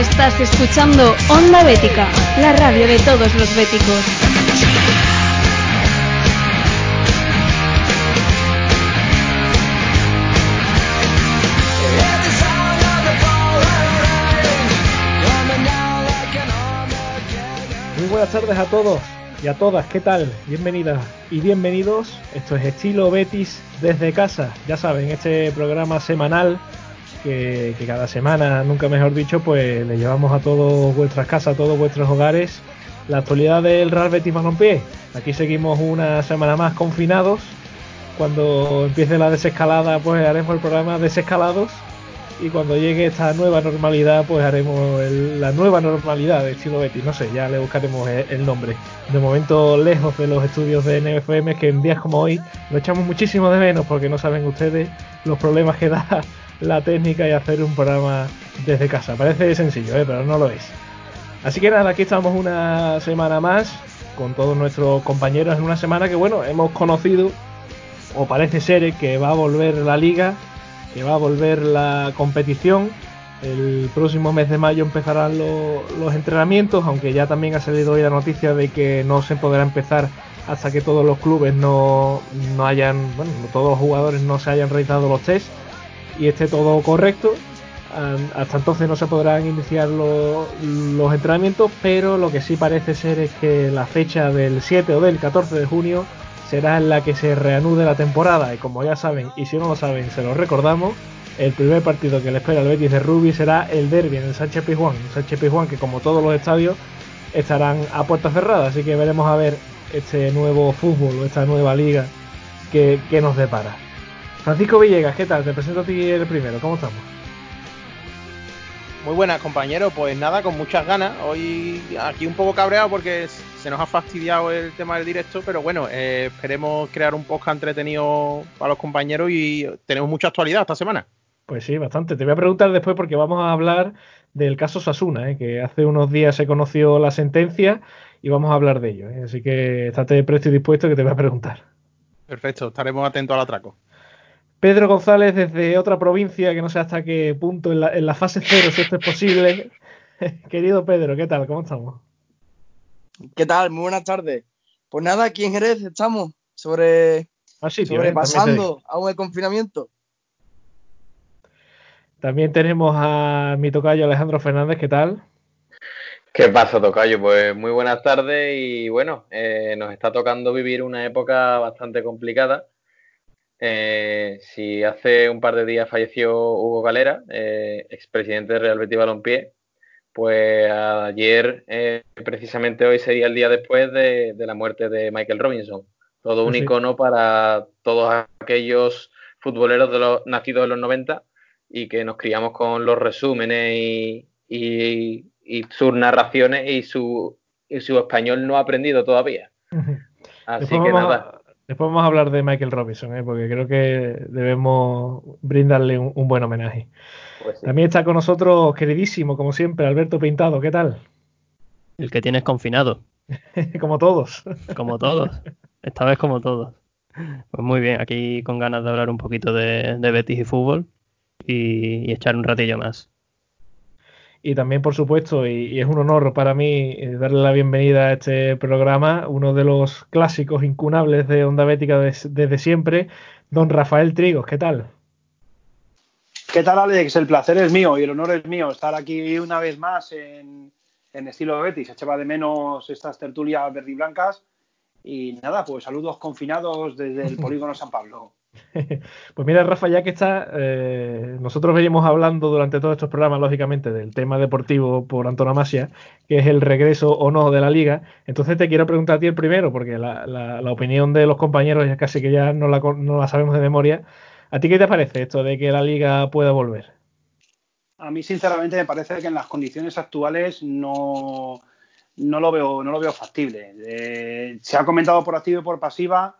Estás escuchando Onda Bética, la radio de todos los béticos. Muy buenas tardes a todos y a todas, ¿qué tal? Bienvenidas y bienvenidos. Esto es Estilo Betis desde casa. Ya saben, este programa semanal que, cada semana, nunca mejor dicho, pues le llevamos a todas vuestras casas, a todos vuestros hogares, la actualidad del Real Betis Balompié. Aquí seguimos una semana más confinados. Cuando empiece la desescalada, pues haremos el programa Desescalados. Y cuando llegue esta nueva normalidad, pues haremos la nueva normalidad de estilo Betis. No sé, ya le buscaremos el, nombre. De momento, lejos de los estudios de NFM, que en días como hoy lo echamos muchísimo de menos, porque no saben ustedes los problemas que da la técnica y hacer un programa desde casa. Parece sencillo, ¿eh? pero no lo es. Así que nada, aquí estamos una semana más con todos nuestros compañeros en una semana que bueno, hemos conocido o parece ser que va a volver la liga, que va a volver la competición. El próximo mes de mayo empezarán los entrenamientos, aunque ya también ha salido hoy la noticia de que no se podrá empezar hasta que todos los clubes no, no hayan, bueno, todos los jugadores no se hayan realizado los test y esté todo correcto. Hasta entonces no se podrán iniciar los, entrenamientos, pero lo que sí parece ser es que la fecha del 7 o del 14 de junio será en la que se reanude la temporada. Y como ya saben, y si no lo saben, se lo recordamos, el primer partido que le espera al Betis de Rugby será el derby en el Sánchez Pizjuán. Sánchez Pizjuán que como todos los estadios estarán a puerta cerrada, así que veremos a ver este nuevo fútbol o esta nueva liga que nos depara. Francisco Villegas, ¿qué tal? Te presento a ti el primero, ¿cómo estamos? Muy buenas, compañeros. Pues nada, con muchas ganas. Hoy aquí un poco cabreado porque se nos ha fastidiado el tema del directo, pero bueno, eh, esperemos crear un podcast entretenido para los compañeros y tenemos mucha actualidad esta semana. Pues sí, bastante. Te voy a preguntar después porque vamos a hablar del caso Sasuna, ¿eh? que hace unos días se conoció la sentencia y vamos a hablar de ello. ¿eh? Así que estate presto y dispuesto que te voy a preguntar. Perfecto, estaremos atentos al atraco. Pedro González desde otra provincia, que no sé hasta qué punto, en la, fase cero, si esto es posible. Querido Pedro, ¿qué tal? ¿Cómo estamos? ¿Qué tal? Muy buenas tardes. Pues nada, aquí en Jerez estamos sobre ah, sobrepasando aún el confinamiento. También tenemos a mi tocayo Alejandro Fernández, ¿qué tal? ¿Qué pasa, Tocayo? Pues muy buenas tardes y bueno, eh, nos está tocando vivir una época bastante complicada eh, si hace un par de días falleció Hugo Galera, eh, expresidente de Real Betis Balompié, pues ayer, eh, precisamente hoy sería el día después de, la muerte de Michael Robinson. Todo un icono para todos aquellos futboleros de los, nacidos en los 90 y que nos criamos con los resúmenes y, sus narraciones y su, y su español no ha aprendido todavía. Así que nada. Después vamos a hablar de Michael Robinson, ¿eh? porque creo que debemos brindarle un, buen homenaje. Pues También está con nosotros, queridísimo, como siempre, Alberto Pintado. ¿Qué tal? El que tienes confinado. como todos. como todos. Esta vez como todos. Pues muy bien, aquí con ganas de hablar un poquito de, Betis y fútbol y echar un ratillo más. Y también, por supuesto, y, es un honor para mí eh, darle la bienvenida a este programa, uno de los clásicos incunables de Onda Bética desde siempre, don Rafael Trigos. ¿Qué tal? ¿Qué tal, Alex? El placer es mío y el honor es mío estar aquí una vez más en, en estilo Betis. Echaba de menos estas tertulias verdiblancas. Y nada, pues saludos confinados desde el polígono San Pablo. Pues mira, Rafa, ya que está, eh, nosotros veníamos hablando durante todos estos programas, lógicamente, del tema deportivo por antonomasia, que es el regreso o no de la liga. Entonces te quiero preguntar a ti el primero, porque la, opinión de los compañeros ya casi que ya no la, no la sabemos de memoria. ¿A ti qué te parece esto de que la liga pueda volver? A mí, sinceramente, me parece que en las condiciones actuales no, no, lo, veo, no lo veo factible. Eh, se ha comentado por activo y por pasiva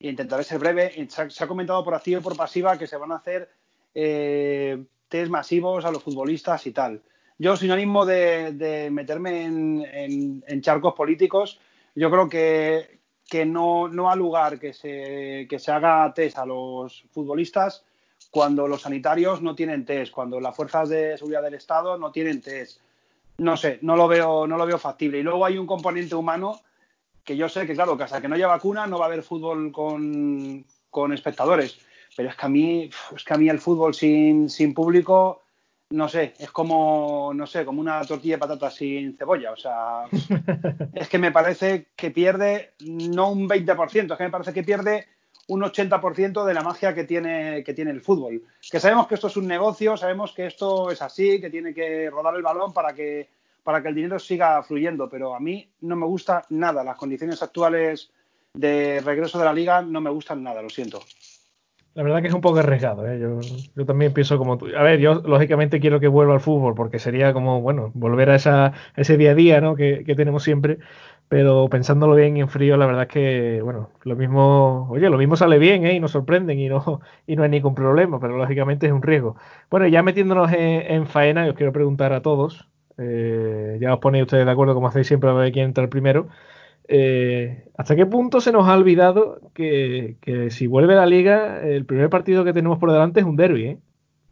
intentaré ser breve. Se ha, comentado por activa y por pasiva que se van a hacer eh, test masivos a los futbolistas y tal. Yo, sin ánimo de, meterme en, charcos políticos, yo creo que, que no, no, ha lugar que se, que se haga test a los futbolistas cuando los sanitarios no tienen test, cuando las fuerzas de seguridad del Estado no tienen test. No sé, no lo veo, no lo veo factible. Y luego hay un componente humano que yo sé que, claro, que hasta que no haya vacuna no va a haber fútbol con, con espectadores. Pero es que a mí, es que a mí el fútbol sin, sin público no sé, es como, no sé, como una tortilla de patatas sin cebolla. O sea, es que me parece que pierde no un 20%, es que me parece que pierde un 80% de la magia que tiene, que tiene el fútbol. Que sabemos que esto es un negocio, sabemos que esto es así, que tiene que rodar el balón para que, para que el dinero siga fluyendo, pero a mí no me gusta nada. Las condiciones actuales de regreso de la liga no me gustan nada, lo siento. La verdad que es un poco arriesgado. ¿eh? Yo, también pienso como tú. A ver, yo lógicamente quiero que vuelva al fútbol porque sería como, bueno, volver a, esa, ese día a día ¿no? que, tenemos siempre. Pero pensándolo bien y en frío, la verdad es que, bueno, lo mismo, oye, lo mismo sale bien ¿eh? y nos sorprenden y no, y no hay ningún problema, pero lógicamente es un riesgo. Bueno, ya metiéndonos en, faena, os quiero preguntar a todos, eh, ya os ponéis ustedes de acuerdo como hacéis siempre a ver quién entra el primero. Eh, ¿Hasta qué punto se nos ha olvidado que, si vuelve la liga, el primer partido que tenemos por delante es un derby? ¿eh?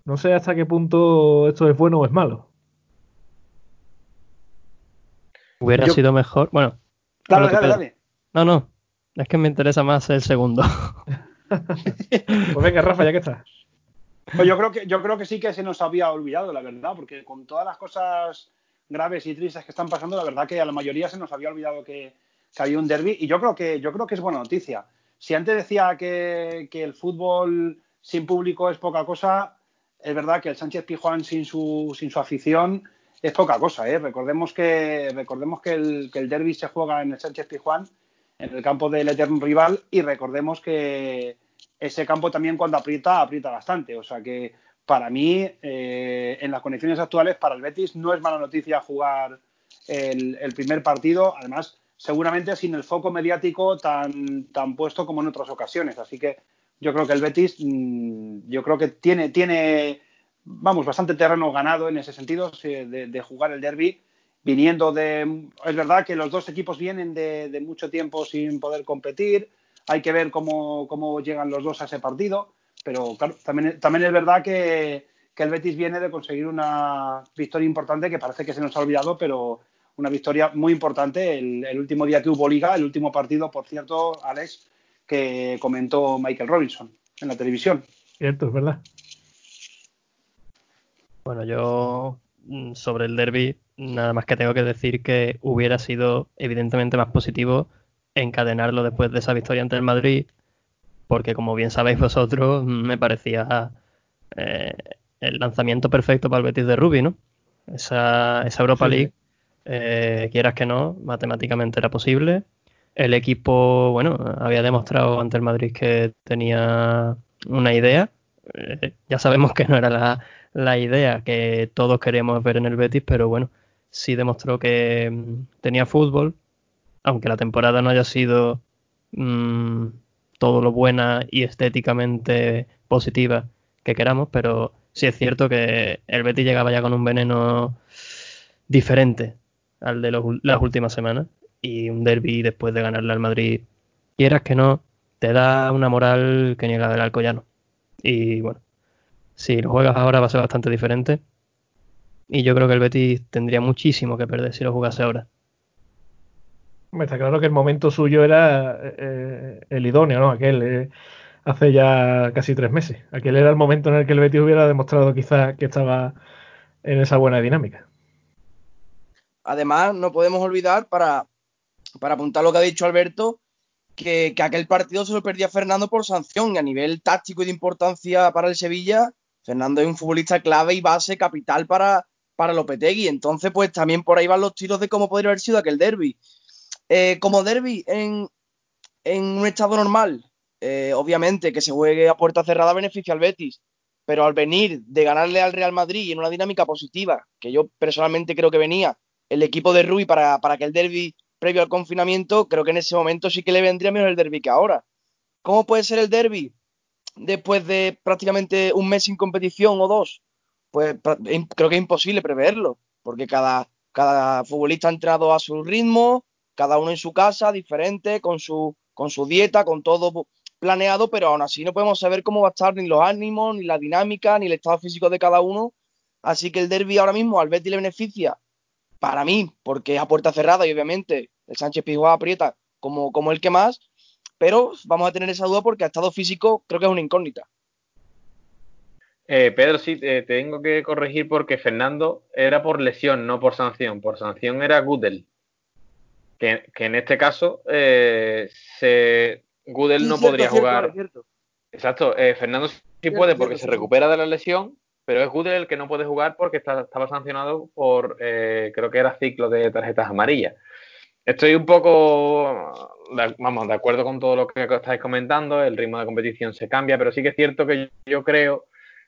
No sé hasta qué punto esto es bueno o es malo. Hubiera sido mejor. Bueno, dale, dale, dale. No, no. Es que me interesa más el segundo. pues venga, Rafa, ya que estás. Pues yo creo que yo creo que sí que se nos había olvidado, la verdad, porque con todas las cosas graves y tristes que están pasando, la verdad que a la mayoría se nos había olvidado que, que había un derby y yo creo que, yo creo que es buena noticia. Si antes decía que, el fútbol sin público es poca cosa, es verdad que el Sánchez Pijuán sin su, sin su afición es poca cosa. ¿eh? Recordemos que, recordemos que el, que el derby se juega en el Sánchez Pijuán, en el campo del eterno rival, y recordemos que ese campo también cuando aprieta, aprieta bastante. O sea que para mí, eh, en las condiciones actuales, para el Betis no es mala noticia jugar el, primer partido. Además, seguramente sin el foco mediático tan, tan puesto como en otras ocasiones. Así que yo creo que el Betis, mm, yo creo que tiene, tiene vamos, bastante terreno ganado en ese sentido de, jugar el derby, viniendo de... Es verdad que los dos equipos vienen de, mucho tiempo sin poder competir, hay que ver cómo, cómo, llegan los dos a ese partido, pero claro, también, también es verdad que, que el Betis viene de conseguir una victoria importante que parece que se nos ha olvidado, pero una victoria muy importante el, último día que hubo liga, el último partido, por cierto, Alex, que comentó Michael Robinson en la televisión. Cierto, es verdad. Bueno, yo mm, sobre el derby, nada más que tengo que decir que hubiera sido evidentemente más positivo encadenarlo después de esa victoria ante el Madrid, porque como bien sabéis vosotros, me parecía eh, el lanzamiento perfecto para el Betis de Rubi, ¿no? Esa, esa Europa League eh, quieras que no, matemáticamente era posible. El equipo, bueno, había demostrado ante el Madrid que tenía una idea. Eh, ya sabemos que no era la, idea que todos queríamos ver en el Betis, pero bueno, sí demostró que mm, tenía fútbol, aunque la temporada no haya sido mm, todo lo buena y estéticamente positiva que queramos, pero sí es cierto que el Betis llegaba ya con un veneno diferente al de las últimas semanas. Y un derby después de ganarle al Madrid, quieras que no, te da una moral que niega el Alcoyano. Y bueno, si lo juegas ahora va a ser bastante diferente. Y yo creo que el Betis tendría muchísimo que perder si lo jugase ahora. Está claro que el momento suyo era eh, el idóneo, ¿no? Aquel eh, hace ya casi tres meses. Aquel era el momento en el que el Betis hubiera demostrado quizás que estaba en esa buena dinámica. Además, no podemos olvidar, para, para apuntar lo que ha dicho Alberto, que, aquel partido se lo perdía Fernando por sanción. Y a nivel táctico y de importancia para el Sevilla, Fernando es un futbolista clave y base capital para, para Lopetegui. Entonces, pues también por ahí van los tiros de cómo podría haber sido aquel derby. Eh, como derby en, un estado normal, eh, obviamente que se juegue a puerta cerrada beneficia al Betis. Pero al venir de ganarle al Real Madrid en una dinámica positiva, que yo personalmente creo que venía el equipo de Rui para, para que el derby previo al confinamiento, creo que en ese momento sí que le vendría menos el derby que ahora. ¿Cómo puede ser el derby después de prácticamente un mes sin competición o dos? Pues creo que es imposible preverlo, porque cada, cada futbolista ha entrado a su ritmo, cada uno en su casa, diferente, con su, con su dieta, con todo planeado, pero aún así no podemos saber cómo va a estar ni los ánimos, ni la dinámica, ni el estado físico de cada uno. Así que el derby ahora mismo al Betis le beneficia, para mí, porque es a puerta cerrada y obviamente el Sánchez Pizjuán aprieta como, como el que más, pero vamos a tener esa duda porque a estado físico creo que es una incógnita. Eh, Pedro, sí, te tengo que corregir porque Fernando era por lesión, no por sanción. Por sanción era Gudel. Que, en este caso eh, se, Gudel no podría jugar. Exacto, eh, Fernando sí puede porque se recupera de la lesión, pero es Gudel el que no puede jugar porque estaba sancionado por, creo que era ciclo de tarjetas amarillas. Estoy un poco, vamos, de acuerdo con todo lo que estáis comentando, el ritmo de competición se cambia, pero sí que es cierto que yo creo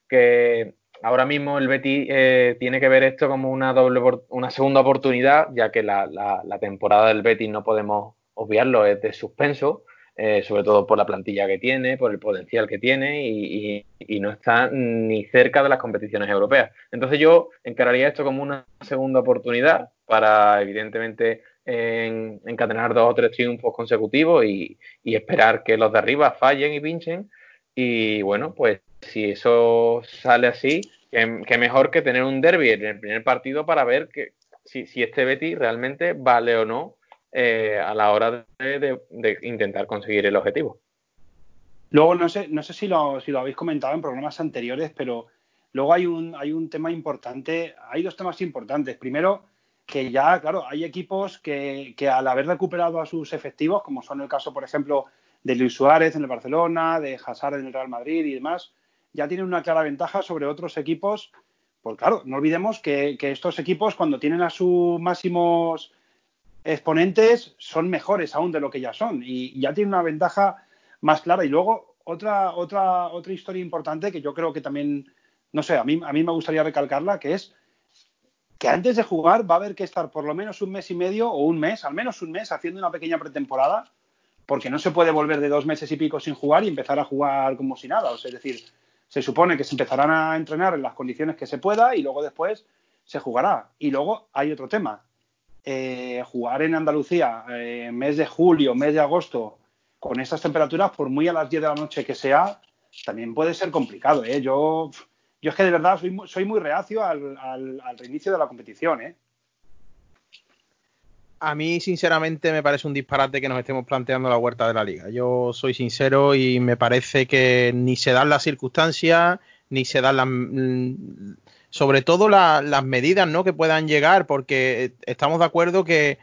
que ahora mismo el Betty eh, tiene que ver esto como una doble una segunda oportunidad, ya que la, temporada del Betis no podemos obviarlo, es de suspenso, eh, sobre todo por la plantilla que tiene, por el potencial que tiene y, no está ni cerca de las competiciones europeas. Entonces yo encararía esto como una segunda oportunidad para, evidentemente, encadenar dos o tres triunfos consecutivos y esperar que los de arriba fallen y pinchen. Y bueno, pues si eso sale así, que, mejor que tener un derby en el primer partido para ver que, si, este Betty realmente vale o no eh, a la hora de, intentar conseguir el objetivo. Luego, no sé, no sé si, lo, si lo habéis comentado en programas anteriores, pero luego hay un, hay un tema importante, hay dos temas importantes. Primero, que ya, claro, hay equipos que, que, al haber recuperado a sus efectivos, como son el caso, por ejemplo, de Luis Suárez en el Barcelona, de Hazard en el Real Madrid y demás, ya tienen una clara ventaja sobre otros equipos. Pues claro, no olvidemos que, estos equipos cuando tienen a sus máximos exponentes son mejores aún de lo que ya son y ya tienen una ventaja más clara. Y luego otra, otra, otra historia importante que yo creo que también, no sé, a mí, a mí me gustaría recalcarla, que es que antes de jugar va a haber que estar por lo menos un mes y medio o un mes, al menos un mes, haciendo una pequeña pretemporada, porque no se puede volver de dos meses y pico sin jugar y empezar a jugar como si nada. O sea, es decir, se supone que se empezarán a entrenar en las condiciones que se pueda y luego después se jugará. Y luego hay otro tema. Eh, jugar en Andalucía, eh, mes de julio, mes de agosto, con esas temperaturas, por muy a las 10 de la noche que sea, también puede ser complicado. ¿eh? Yo, yo es que de verdad soy, soy muy reacio al, al, al reinicio de la competición. ¿eh? A mí sinceramente me parece un disparate que nos estemos planteando la huerta de la liga. Yo soy sincero y me parece que ni se dan las circunstancias, ni se dan las... Mm, sobre todo las medidas ¿no? que puedan llegar, porque estamos de acuerdo que,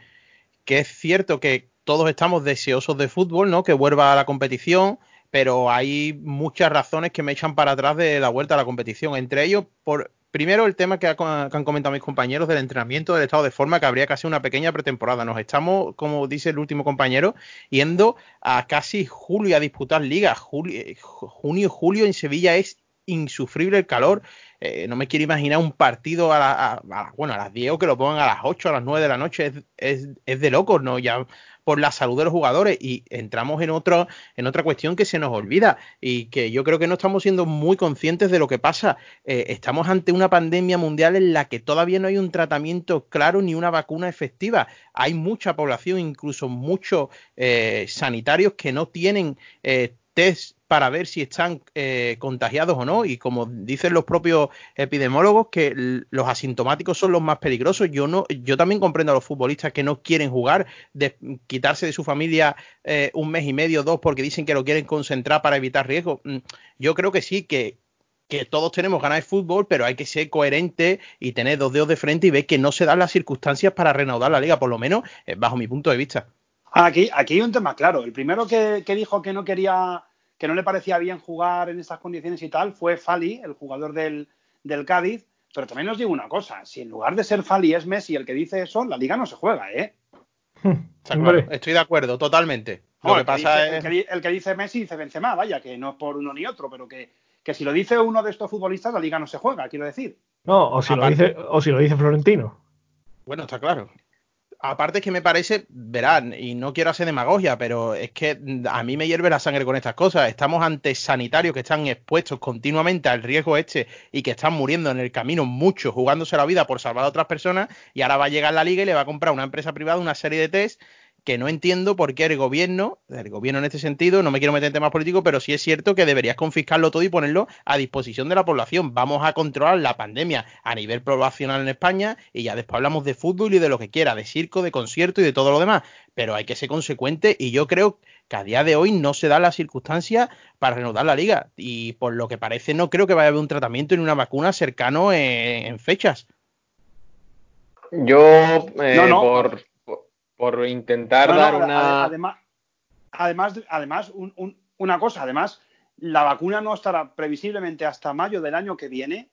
es cierto que todos estamos deseosos de fútbol, ¿no? que vuelva a la competición, pero hay muchas razones que me echan para atrás de la vuelta a la competición. Entre ellos, por, Primero, el tema que, han comentado mis compañeros del entrenamiento, del estado de forma, que habría hacer una pequeña pretemporada. Nos estamos, como dice el último compañero, yendo a casi julio a disputar ligas. Eh, junio, julio en Sevilla es insufrible el calor. Eh, no me quiero imaginar un partido a, la, bueno, a las 10 o que lo pongan a las 8, a las 9 de la noche. Es, es de locos, ¿no? Ya por la salud de los jugadores y entramos en otro en otra cuestión que se nos olvida y que yo creo que no estamos siendo muy conscientes de lo que pasa. Eh, estamos ante una pandemia mundial en la que todavía no hay un tratamiento claro ni una vacuna efectiva. Hay mucha población, incluso muchos eh, sanitarios que no tienen eh, test para ver si están eh, contagiados o no. Y como dicen los propios epidemiólogos, que los asintomáticos son los más peligrosos. Yo no, yo también comprendo a los futbolistas que no quieren jugar, quitarse de su familia eh, un mes y medio, dos, porque dicen que lo quieren concentrar para evitar riesgos. Mm, yo creo que sí, que, que todos tenemos ganas de fútbol, pero hay que ser coherente y tener dos dedos de frente y ver que no se dan las circunstancias para reanudar la liga, por lo menos eh, bajo mi punto de vista. Aquí, aquí hay un tema claro. El primero que dijo que no quería que no le parecía bien jugar en estas condiciones y tal fue Fali, el jugador del, Cádiz. Pero también os digo una cosa, si en lugar de ser Fali es Messi el que dice eso, la liga no se juega, ¿eh? Estoy de acuerdo, totalmente. Lo que pasa es... el, que, dice Messi dice Benzema, vaya, que no es por uno ni otro, pero que, que si lo dice uno de estos futbolistas, la liga no se juega, quiero decir. No, o si, lo dice, o si lo dice Florentino. Bueno, está claro aparte es que me parece, verán, y no quiero hacer demagogia, pero es que a mí me hierve la sangre con estas cosas. Estamos ante sanitarios que están expuestos continuamente al riesgo este y que están muriendo en el camino mucho, jugándose la vida por salvar a otras personas, y ahora va a llegar la liga y le va a comprar una empresa privada una serie de test que no entiendo por qué el gobierno, el gobierno en este sentido, no me quiero meter en temas políticos, pero sí es cierto que deberías confiscarlo todo y ponerlo a disposición de la población. Vamos a controlar la pandemia a nivel poblacional en España y ya después hablamos de fútbol y de lo que quiera, de circo, de concierto y de todo lo demás. Pero hay que ser consecuente y yo creo que a día de hoy no se da la circunstancia para reanudar la liga. Y por lo que parece no creo que vaya a haber un tratamiento ni una vacuna cercano en, fechas. Yo, eh, Por, por intentar dar una. Además, además, además una cosa, además, la vacuna no estará previsiblemente hasta mayo del año que viene.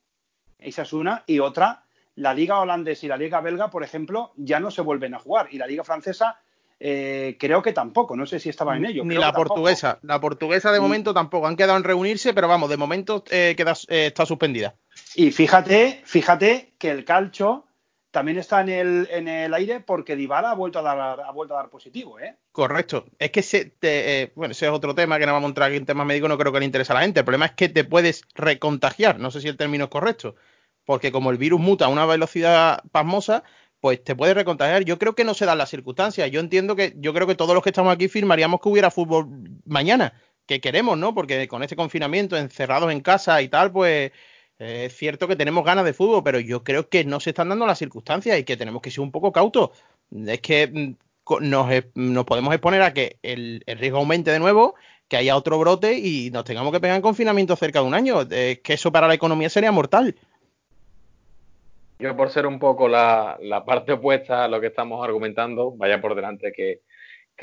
Esa es una. Y otra, la liga holandesa y la liga belga, por ejemplo, ya no se vuelven a jugar. Y la liga francesa eh, creo que tampoco, no sé si estaba en ello. Ni la portuguesa, la portuguesa de mm. momento tampoco. Han quedado en reunirse, pero vamos, de momento eh, queda, eh, está suspendida. Y fíjate, fíjate que el calcho también está en el, en el aire porque Dybala ha vuelto a dar, ha vuelto a dar positivo, ¿eh? Correcto. Es que, se eh, bueno, ese es otro tema que no vamos a entrar aquí en temas médicos, no creo que le interese a la gente. El problema es que te puedes recontagiar, no sé si el término es correcto, porque como el virus muta a una velocidad pasmosa, pues te puedes recontagiar. Yo creo que no se dan las circunstancias. Yo entiendo que, yo creo que todos los que estamos aquí firmaríamos que hubiera fútbol mañana, que queremos, ¿no? Porque con este confinamiento, encerrados en casa y tal, pues es cierto que tenemos ganas de fútbol, pero yo creo que no se están dando las circunstancias y que tenemos que ser un poco cautos. Es que mm, nos, podemos exponer a que el, riesgo aumente de nuevo, que haya otro brote y nos tengamos que pegar en confinamiento cerca de un año. Es que eso para la economía sería mortal. Yo por ser un poco la, parte opuesta a lo que estamos argumentando, vaya por delante que,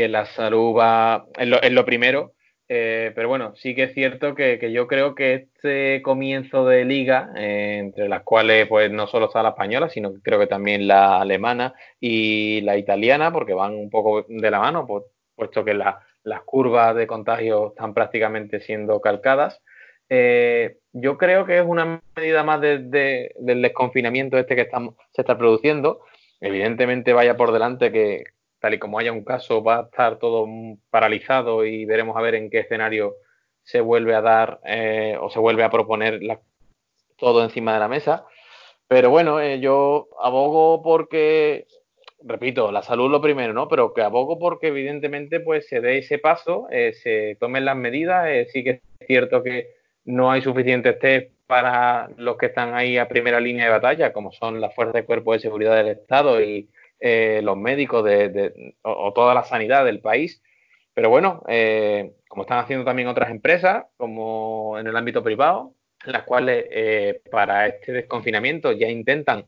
la salud va en lo primero, eh, pero bueno, sí que es cierto que, yo creo que este comienzo de liga, eh, entre las cuales pues no solo está la española, sino que creo que también la alemana y la italiana, porque van un poco de la mano, puesto que las curvas de contagio están prácticamente siendo calcadas. Eh, yo creo que es una medida más del desconfinamiento este que estamos, se está produciendo. Evidentemente vaya por delante que, tal y como haya un caso, va a estar todo paralizado y veremos a ver en qué escenario se vuelve a dar eh, o se vuelve a proponer todo encima de la mesa. Pero bueno, eh, yo abogo porque, repito, la salud lo primero, ¿no? Pero que abogo porque evidentemente pues se dé ese paso, eh, se tomen las medidas. sí que es cierto que no hay suficientes test para los que están ahí a primera línea de batalla, como son las fuerzas de cuerpo de seguridad del Estado y eh, los médicos de, o, toda la sanidad del país. Pero bueno, eh, como están haciendo también otras empresas, como en el ámbito privado, las cuales eh, para este desconfinamiento ya intentan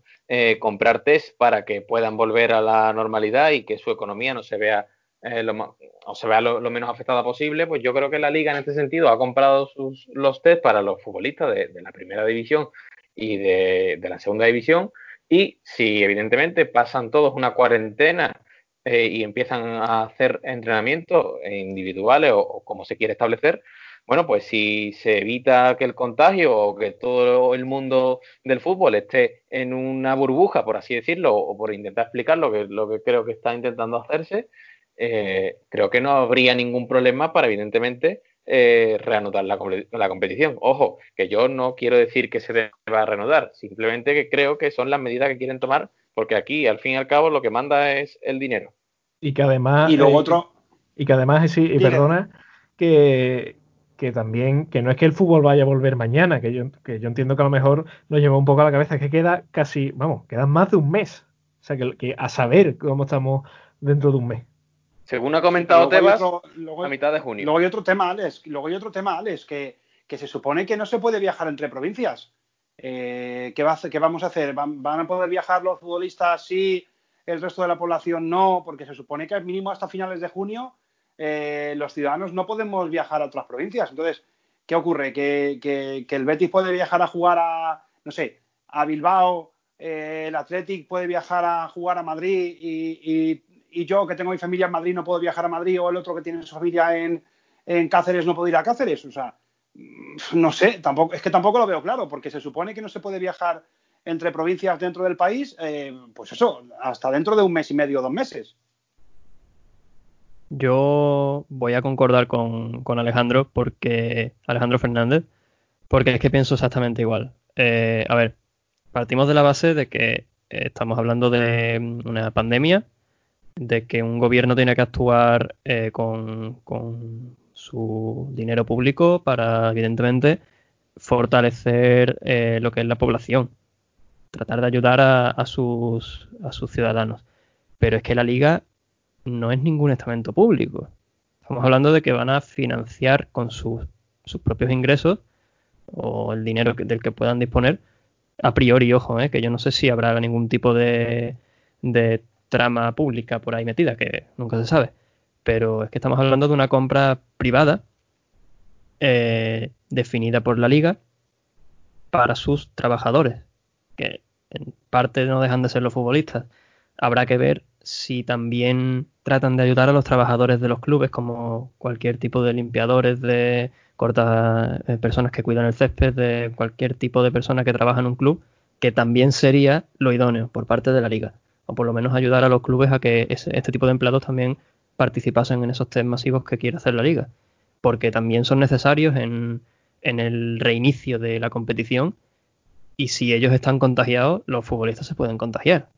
comprar test para que puedan volver a la normalidad y que su economía no se vea lo, o se vea lo, menos afectada posible, pues yo creo que la liga en este sentido ha comprado sus, los test para los futbolistas de, la primera división y de, la segunda división y si evidentemente pasan todos una cuarentena eh, y empiezan a hacer entrenamientos individuales o, como se quiere establecer, bueno, pues si se evita que el contagio o que todo el mundo del fútbol esté en una burbuja, por así decirlo, o por intentar explicar lo que, creo que está intentando hacerse, eh, creo que no habría ningún problema para, evidentemente, eh, reanudar la, competición. Ojo, que yo no quiero decir que se deba reanudar, simplemente que creo que son las medidas que quieren tomar, porque aquí, al fin y al cabo, lo que manda es el dinero. Y que además. Y luego eh, otro. Y que además, sí, y perdona, que, que también, que no es que el fútbol vaya a volver mañana, que yo, que yo entiendo que a lo mejor nos lleva un poco a la cabeza, que queda casi, vamos, queda más de un mes. O sea, que, que a saber cómo estamos dentro de un mes. Según ha comentado Tebas, a mitad de junio. Luego hay otro tema, Alex, luego hay otro tema, Alex, que, se supone que no se puede viajar entre provincias. Eh, ¿qué, va ¿qué, vamos a hacer? ¿Van, a poder viajar los futbolistas sí, el resto de la población no? Porque se supone que al mínimo hasta finales de junio eh, los ciudadanos no podemos viajar a otras provincias. Entonces, ¿qué ocurre? Que, el Betis puede viajar a jugar a, no sé, a Bilbao, eh, el Athletic puede viajar a jugar a Madrid y, y yo que tengo mi familia en Madrid no puedo viajar a Madrid o el otro que tiene su familia en, Cáceres no puedo ir a Cáceres. O sea, no sé, tampoco, es que tampoco lo veo claro, porque se supone que no se puede viajar entre provincias dentro del país, eh, pues eso, hasta dentro de un mes y medio o dos meses. Yo voy a concordar con, Alejandro, porque Alejandro Fernández, porque es que pienso exactamente igual. Eh, a ver, partimos de la base de que estamos hablando de una pandemia de que un gobierno tiene que actuar eh, con, con, su dinero público para, evidentemente, fortalecer eh, lo que es la población, tratar de ayudar a, a, sus, a sus ciudadanos. Pero es que la liga no es ningún estamento público. Estamos hablando de que van a financiar con sus, sus propios ingresos o el dinero que, del que puedan disponer. A priori, ojo, eh, que yo no sé si habrá ningún tipo de, de trama pública por ahí metida, que nunca se sabe. Pero es que estamos hablando de una compra privada eh, definida por la liga para sus trabajadores, que en parte no dejan de ser los futbolistas. Habrá que ver si también tratan de ayudar a los trabajadores de los clubes, como cualquier tipo de limpiadores, de cortas eh, personas que cuidan el césped, de cualquier tipo de persona que trabaja en un club, que también sería lo idóneo por parte de la liga. O por lo menos ayudar a los clubes a que ese, este tipo de empleados también participasen en esos test masivos que quiere hacer la liga. Porque también son necesarios en, en el reinicio de la competición y si ellos están contagiados, los futbolistas se pueden contagiar.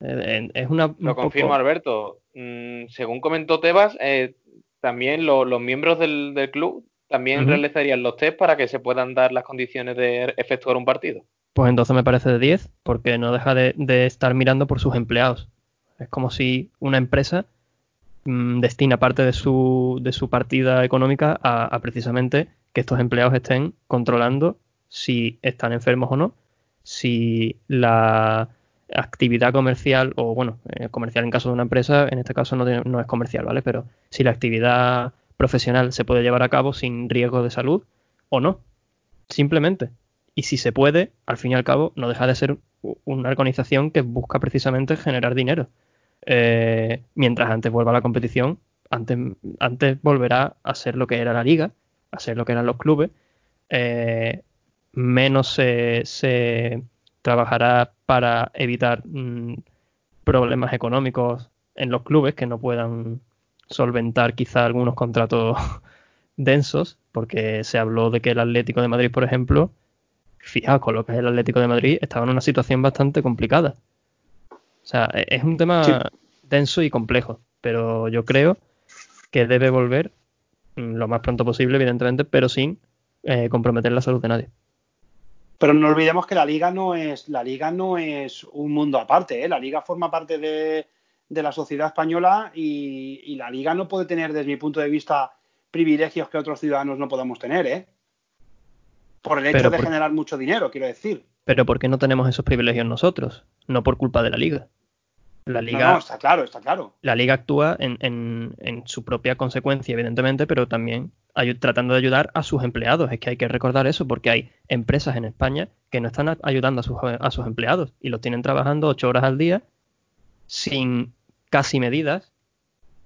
Eh, es una, Lo confirmo, poco... Alberto. Mm, según comentó Tebas, eh, también lo, los miembros del, del, club también uh -huh. realizarían los test para que se puedan dar las condiciones de efectuar un partido. Pues entonces me parece de 10, porque no deja de, estar mirando por sus empleados. Es como si una empresa mmm, destina parte de su, de su partida económica a, a, precisamente que estos empleados estén controlando si están enfermos o no, si la actividad comercial, o bueno, eh, comercial en caso de una empresa, en este caso no, tiene, no es comercial, ¿vale? Pero si la actividad profesional se puede llevar a cabo sin riesgo de salud o no, simplemente. Y si se puede, al fin y al cabo, no deja de ser una organización que busca precisamente generar dinero. Eh, mientras antes vuelva la competición, antes, antes volverá a ser lo que era la liga, a ser lo que eran los clubes, eh, menos se, se, trabajará para evitar mmm, problemas económicos en los clubes que no puedan solventar quizá algunos contratos densos, porque se habló de que el Atlético de Madrid, por ejemplo, fijaos, con lo que es el Atlético de Madrid, estaba en una situación bastante complicada. O sea, e-, es un tema sí. denso y complejo, pero yo creo que debe volver mm, lo más pronto posible, evidentemente, pero sin eh, comprometer la salud de nadie. Pero no olvidemos que la liga no es, la liga no es un mundo aparte, ¿eh? la liga forma parte de, de la sociedad española y, y, la liga no puede tener, desde mi punto de vista, privilegios que otros ciudadanos no podamos tener, ¿eh? Por el hecho pero de por... generar mucho dinero, quiero decir. Pero ¿por qué no tenemos esos privilegios nosotros? No por culpa de la liga. La liga, no, no, está claro, está claro. La liga actúa en, en, en su propia consecuencia, evidentemente, pero también hay, tratando de ayudar a sus empleados. Es que hay que recordar eso, porque hay empresas en España que no están ayudando a sus, a sus empleados y los tienen trabajando ocho horas al día sin casi medidas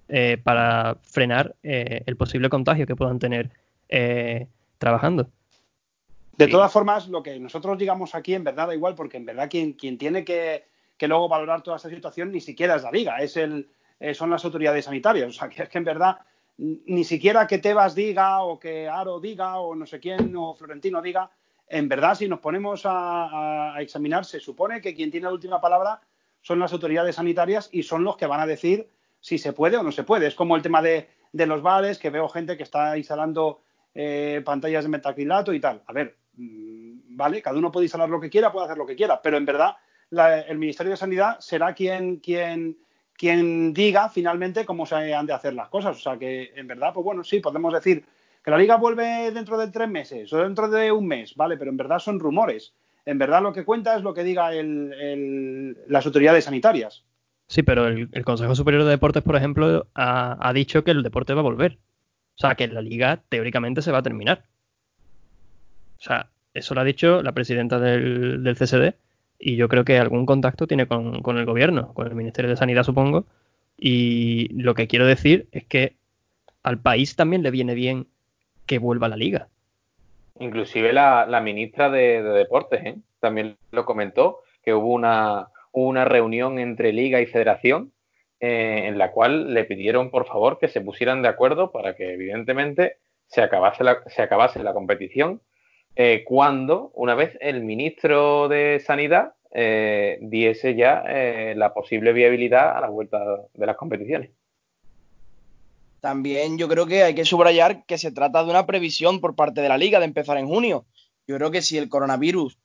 eh, para frenar eh, el posible contagio que puedan tener eh, trabajando. De sí. todas formas, lo que nosotros digamos aquí en verdad da igual, porque en verdad quien, quien tiene que, que, luego valorar toda esta situación ni siquiera es la liga, es el, eh, son las autoridades sanitarias. O sea, que es que en verdad ni siquiera que Tebas diga o que Aro diga o no sé quién o Florentino diga, en verdad si nos ponemos a, a, examinar, se supone que quien tiene la última palabra son las autoridades sanitarias y son los que van a decir si se puede o no se puede. Es como el tema de, de los bares, que veo gente que está instalando eh, pantallas de metacrilato y tal. A ver, vale, cada uno puede instalar lo que quiera, puede hacer lo que quiera, pero en verdad el Ministerio de Sanidad será quien, quien, quien diga finalmente cómo se han de hacer las cosas. O sea que en verdad, pues bueno, sí, podemos decir que la liga vuelve dentro de tres meses o dentro de un mes, vale, pero en verdad son rumores. En verdad lo que cuenta es lo que diga el, el, las autoridades sanitarias. Sí, pero el, el, Consejo Superior de Deportes, por ejemplo, ha, ha, dicho que el deporte va a volver. O sea, que la liga teóricamente se va a terminar. O sea, eso lo ha dicho la presidenta del, del CSD y yo creo que algún contacto tiene con, con, el gobierno, con el Ministerio de Sanidad, supongo. Y lo que quiero decir es que al país también le viene bien que vuelva la liga. Inclusive la, la ministra de, de Deportes ¿eh? también lo comentó, que hubo una, una reunión entre liga y federación eh, en la cual le pidieron por favor que se pusieran de acuerdo para que evidentemente se acabase la, se acabase la competición eh, cuando una vez el ministro de Sanidad eh, diese ya eh, la posible viabilidad a la vuelta de las competiciones. También yo creo que hay que subrayar que se trata de una previsión por parte de la liga de empezar en junio. Yo creo que si el coronavirus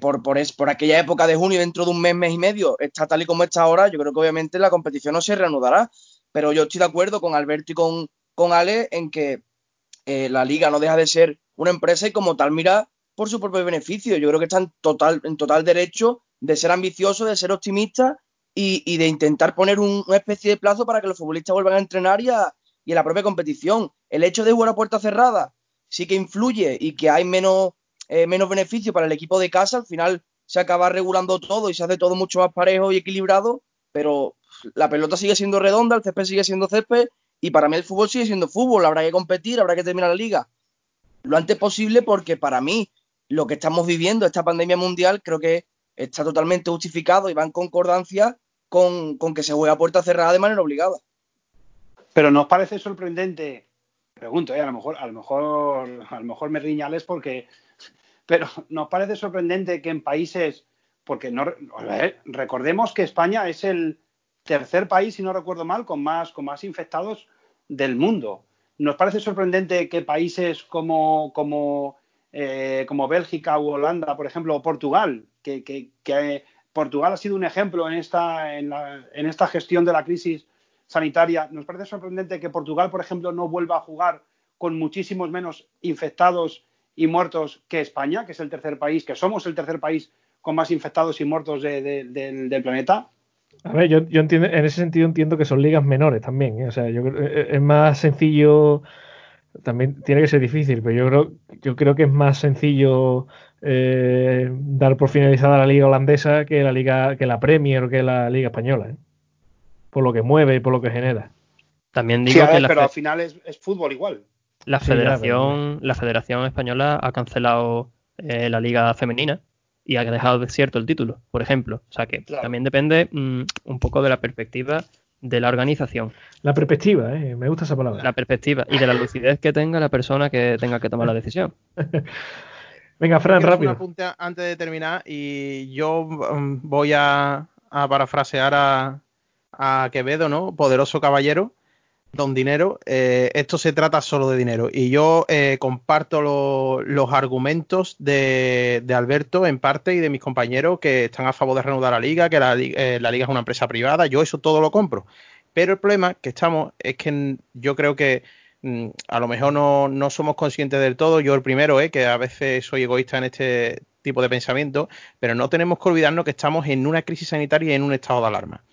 por, por, por, aquella época de junio, dentro de un mes, mes y medio, está tal y como está ahora, yo creo que obviamente la competición no se reanudará. Pero yo estoy de acuerdo con Alberto y con, con Ale en que la liga no deja de ser una empresa y como tal mira por su propio beneficio. Yo creo que está en total, en total derecho de ser ambicioso, de ser optimista y, y de intentar poner un, una especie de plazo para que los futbolistas vuelvan a entrenar y a, y a la propia competición. El hecho de jugar a puerta cerrada sí que influye y que hay menos eh, menos beneficio para el equipo de casa, al final se acaba regulando todo y se hace todo mucho más parejo y equilibrado, pero la pelota sigue siendo redonda, el césped sigue siendo césped y para mí el fútbol sigue siendo fútbol, habrá que competir, habrá que terminar la liga lo antes posible porque para mí lo que estamos viviendo, esta pandemia mundial, creo que está totalmente justificado y va en concordancia con, con que se juega a puerta cerrada de manera obligada. Pero ¿nos parece sorprendente? Pregunto, ¿eh? a lo mejor, a lo mejor, a lo mejor me riñales porque pero nos parece sorprendente que en países, porque no, recordemos que España es el tercer país, si no recuerdo mal, con más, con más infectados del mundo. Nos parece sorprendente que países como, como, eh, como Bélgica u Holanda, por ejemplo, o Portugal, que, que, Portugal ha sido un ejemplo en esta, en, esta gestión de la crisis sanitaria. Nos parece sorprendente que Portugal, por ejemplo, no vuelva a jugar con muchísimos menos infectados y muertos que España, que es el tercer país, que somos el tercer país con más infectados y muertos de, de, de, del planeta. A ver, yo, yo entiendo, en ese sentido entiendo que son ligas menores también. ¿eh? O sea, yo eh, es más sencillo, también tiene que ser difícil, pero yo creo, yo creo que es más sencillo eh, dar por finalizada la liga holandesa que la liga, que la Premier o que la liga española, ¿eh? por lo que mueve y por lo que genera. También digo sí, ver, que pero al final es, es fútbol igual. La Federación, la Federación Española ha cancelado eh, la Liga Femenina y ha dejado desierto el título, por ejemplo. O sea que claro. también depende mmm, un poco de la perspectiva de la organización. La perspectiva, ¿eh? me gusta esa palabra. La perspectiva y de la lucidez que tenga la persona que tenga que tomar la decisión. Venga, Fran, rápido. Un apunte antes de terminar y yo um, voy a, a parafrasear a, a Quevedo, ¿no? Poderoso caballero don dinero, eh, esto se trata solo de dinero. Y yo eh, comparto lo, los argumentos de, de, Alberto en parte y de mis compañeros que están a favor de reanudar la liga, que la, eh, la, liga es una empresa privada, yo eso todo lo compro. Pero el problema que estamos es que yo creo que mm, a lo mejor no, no, somos conscientes del todo, yo el primero, eh, que a veces soy egoísta en este tipo de pensamiento, pero no tenemos que olvidarnos que estamos en una crisis sanitaria y en un estado de alarma.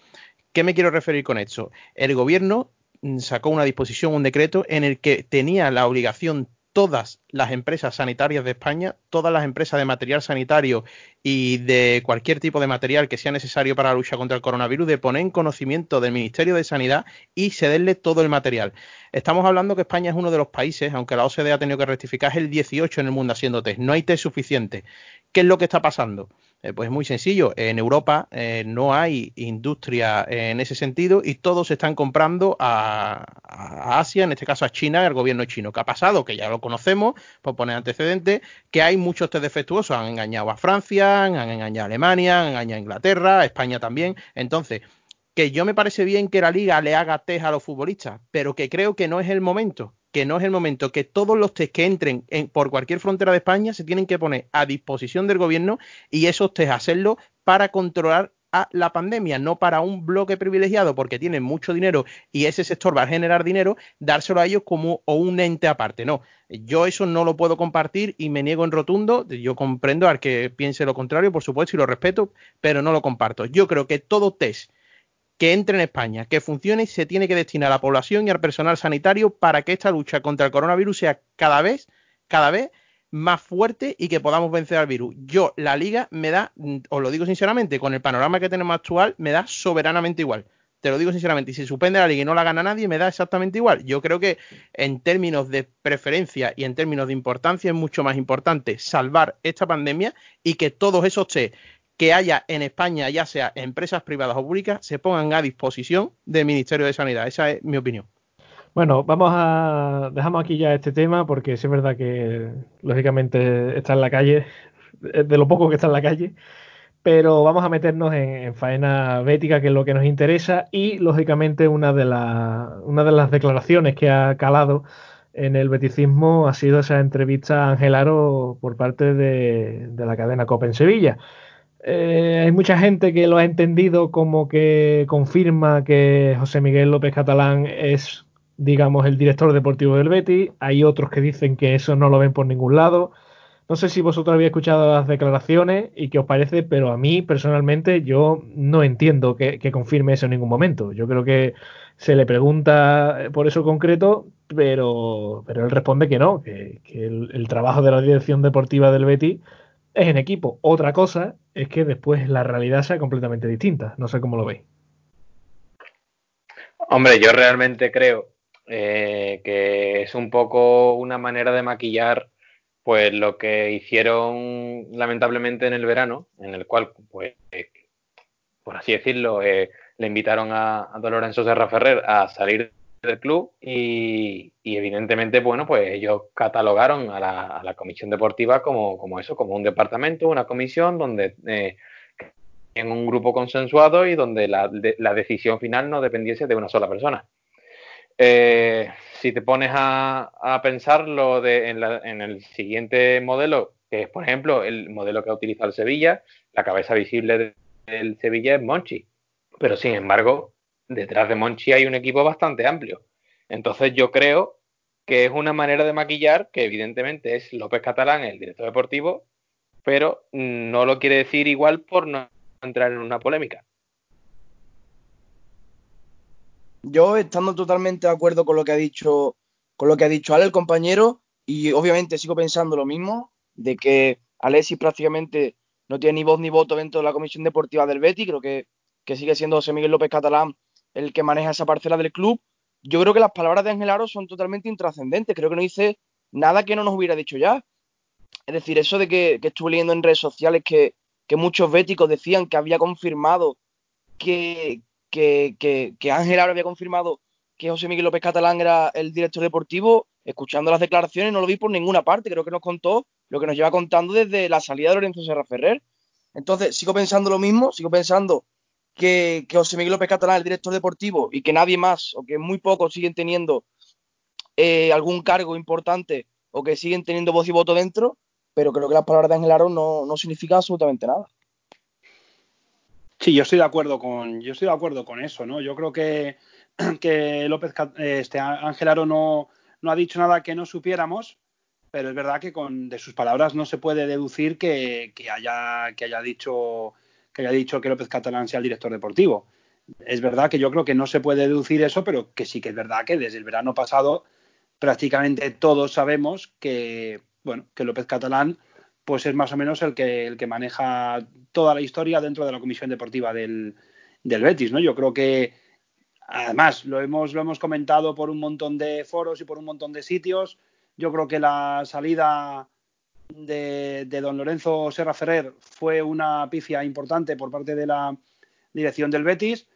¿Qué me quiero referir con esto? El gobierno sacó una disposición, un decreto, en el que tenía la obligación todas las empresas sanitarias de España, todas las empresas de material sanitario y de cualquier tipo de material que sea necesario para la lucha contra el coronavirus, de poner en conocimiento del Ministerio de Sanidad y cederle todo el material. Estamos hablando que España es uno de los países, aunque la OCDE ha tenido que rectificar, es el 18 en el mundo haciendo test. No hay test suficiente. ¿Qué es lo que está pasando? Eh, pues muy sencillo, en Europa eh, no hay industria en ese sentido y todos se están comprando a, a, Asia, en este caso a China, el gobierno chino. ¿Qué ha pasado? Que ya lo conocemos, por poner antecedentes, que hay muchos test defectuosos. Han engañado a Francia, han engañado a Alemania, han engañado a Inglaterra, a España también. Entonces, que yo me parece bien que la liga le haga test a los futbolistas, pero que creo que no es el momento que no es el momento, que todos los test que entren en, por cualquier frontera de España se tienen que poner a disposición del gobierno y esos test hacerlo para controlar a la pandemia, no para un bloque privilegiado porque tienen mucho dinero y ese sector va a generar dinero, dárselo a ellos como o un ente aparte. No, yo eso no lo puedo compartir y me niego en rotundo. Yo comprendo al que piense lo contrario, por supuesto, y lo respeto, pero no lo comparto. Yo creo que todo test que entre en España, que funcione, se tiene que destinar a la población y al personal sanitario para que esta lucha contra el coronavirus sea cada vez, cada vez más fuerte y que podamos vencer al virus. Yo, la liga me da, mm, os lo digo sinceramente, con el panorama que tenemos actual, me da soberanamente igual. Te lo digo sinceramente, y si suspende la liga y no la gana nadie, me da exactamente igual. Yo creo que en términos de preferencia y en términos de importancia es mucho más importante salvar esta pandemia y que todos esos test que haya en España, ya sea empresas privadas o públicas, se pongan a disposición del Ministerio de Sanidad. Esa es mi opinión. Bueno, vamos a. Dejamos aquí ya este tema porque sí es verdad que, lógicamente, está en la calle, de lo poco que está en la calle. Pero vamos a meternos en, faena bética, que es lo que nos interesa, y lógicamente una de, una de las declaraciones que ha calado en el beticismo ha sido esa entrevista a Ángel Aro por parte de, la cadena Copa en Sevilla. Eh, hay mucha gente que lo ha entendido como que confirma que José Miguel López Catalán es, digamos, el director deportivo del Betis. Hay otros que dicen que eso no lo ven por ningún lado. No sé si vosotros habéis escuchado las declaraciones y qué os parece, pero a mí personalmente yo no entiendo que, confirme eso en ningún momento. Yo creo que se le pregunta por eso concreto, pero, pero él responde que no, que, el, trabajo de la dirección deportiva del Betty es en equipo. Otra cosa es que después la realidad sea completamente distinta. No sé cómo lo veis. Hombre, yo realmente creo eh, que es un poco una manera de maquillar pues lo que hicieron lamentablemente en el verano, en el cual, pues, por así decirlo, eh, le invitaron a, a Don Lorenzo Serra Ferrer a salir del club y, evidentemente, bueno, pues ellos catalogaron a la, comisión deportiva como, eso, como un departamento, una comisión donde eh, en un grupo consensuado y donde la, la, decisión final no dependiese de una sola persona. Eh, si te pones a, pensarlo de, en, el siguiente modelo, que es, por ejemplo, el modelo que ha utilizado el Sevilla, la cabeza visible del Sevilla es Monchi. Pero, sin embargo, detrás de Monchi hay un equipo bastante amplio. Entonces, yo creo que es una manera de maquillar que, evidentemente, es López Catalán, el director deportivo, pero no lo quiere decir igual por no entrar en una polémica. Yo estando totalmente de acuerdo con lo que ha dicho, con lo que ha dicho Ale, el compañero, y obviamente sigo pensando lo mismo, de que Alexis prácticamente no tiene ni voz ni voto dentro de la comisión deportiva del Betty, creo que, que sigue siendo José Miguel López Catalán el que maneja esa parcela del club. Yo creo que las palabras de Ángel Aro son totalmente intrascendentes, creo que no dice nada que no nos hubiera dicho ya. Es decir, eso de que, que estuve leyendo en redes sociales que, que muchos béticos decían que había confirmado que, que, Ángel ahora había confirmado que José Miguel López Catalán era el director deportivo, escuchando las declaraciones no lo vi por ninguna parte, creo que nos contó lo que nos lleva contando desde la salida de Lorenzo Serra Ferrer. Entonces, sigo pensando lo mismo, sigo pensando que, José Miguel López Catalán es el director deportivo y que nadie más, o que muy pocos siguen teniendo eh, algún cargo importante o que siguen teniendo voz y voto dentro, pero creo que las palabras de Ángel Aro no, no significan absolutamente nada. Sí, yo estoy de acuerdo con, yo estoy de acuerdo con eso, ¿no? Yo creo que, que López, este Ángel Aro no, no ha dicho nada que no supiéramos, pero es verdad que con de sus palabras no se puede deducir que, haya, que haya dicho que haya dicho que López Catalán sea el director deportivo. Es verdad que yo creo que no se puede deducir eso, pero que sí que es verdad que desde el verano pasado prácticamente todos sabemos que bueno que López Catalán pues es más o menos el que, el que maneja toda la historia dentro de la comisión deportiva del, Betis, ¿no? Yo creo que, además, lo hemos, lo hemos comentado por un montón de foros y por un montón de sitios. Yo creo que la salida de, don Lorenzo Serra Ferrer fue una pifia importante por parte de la dirección del Betis.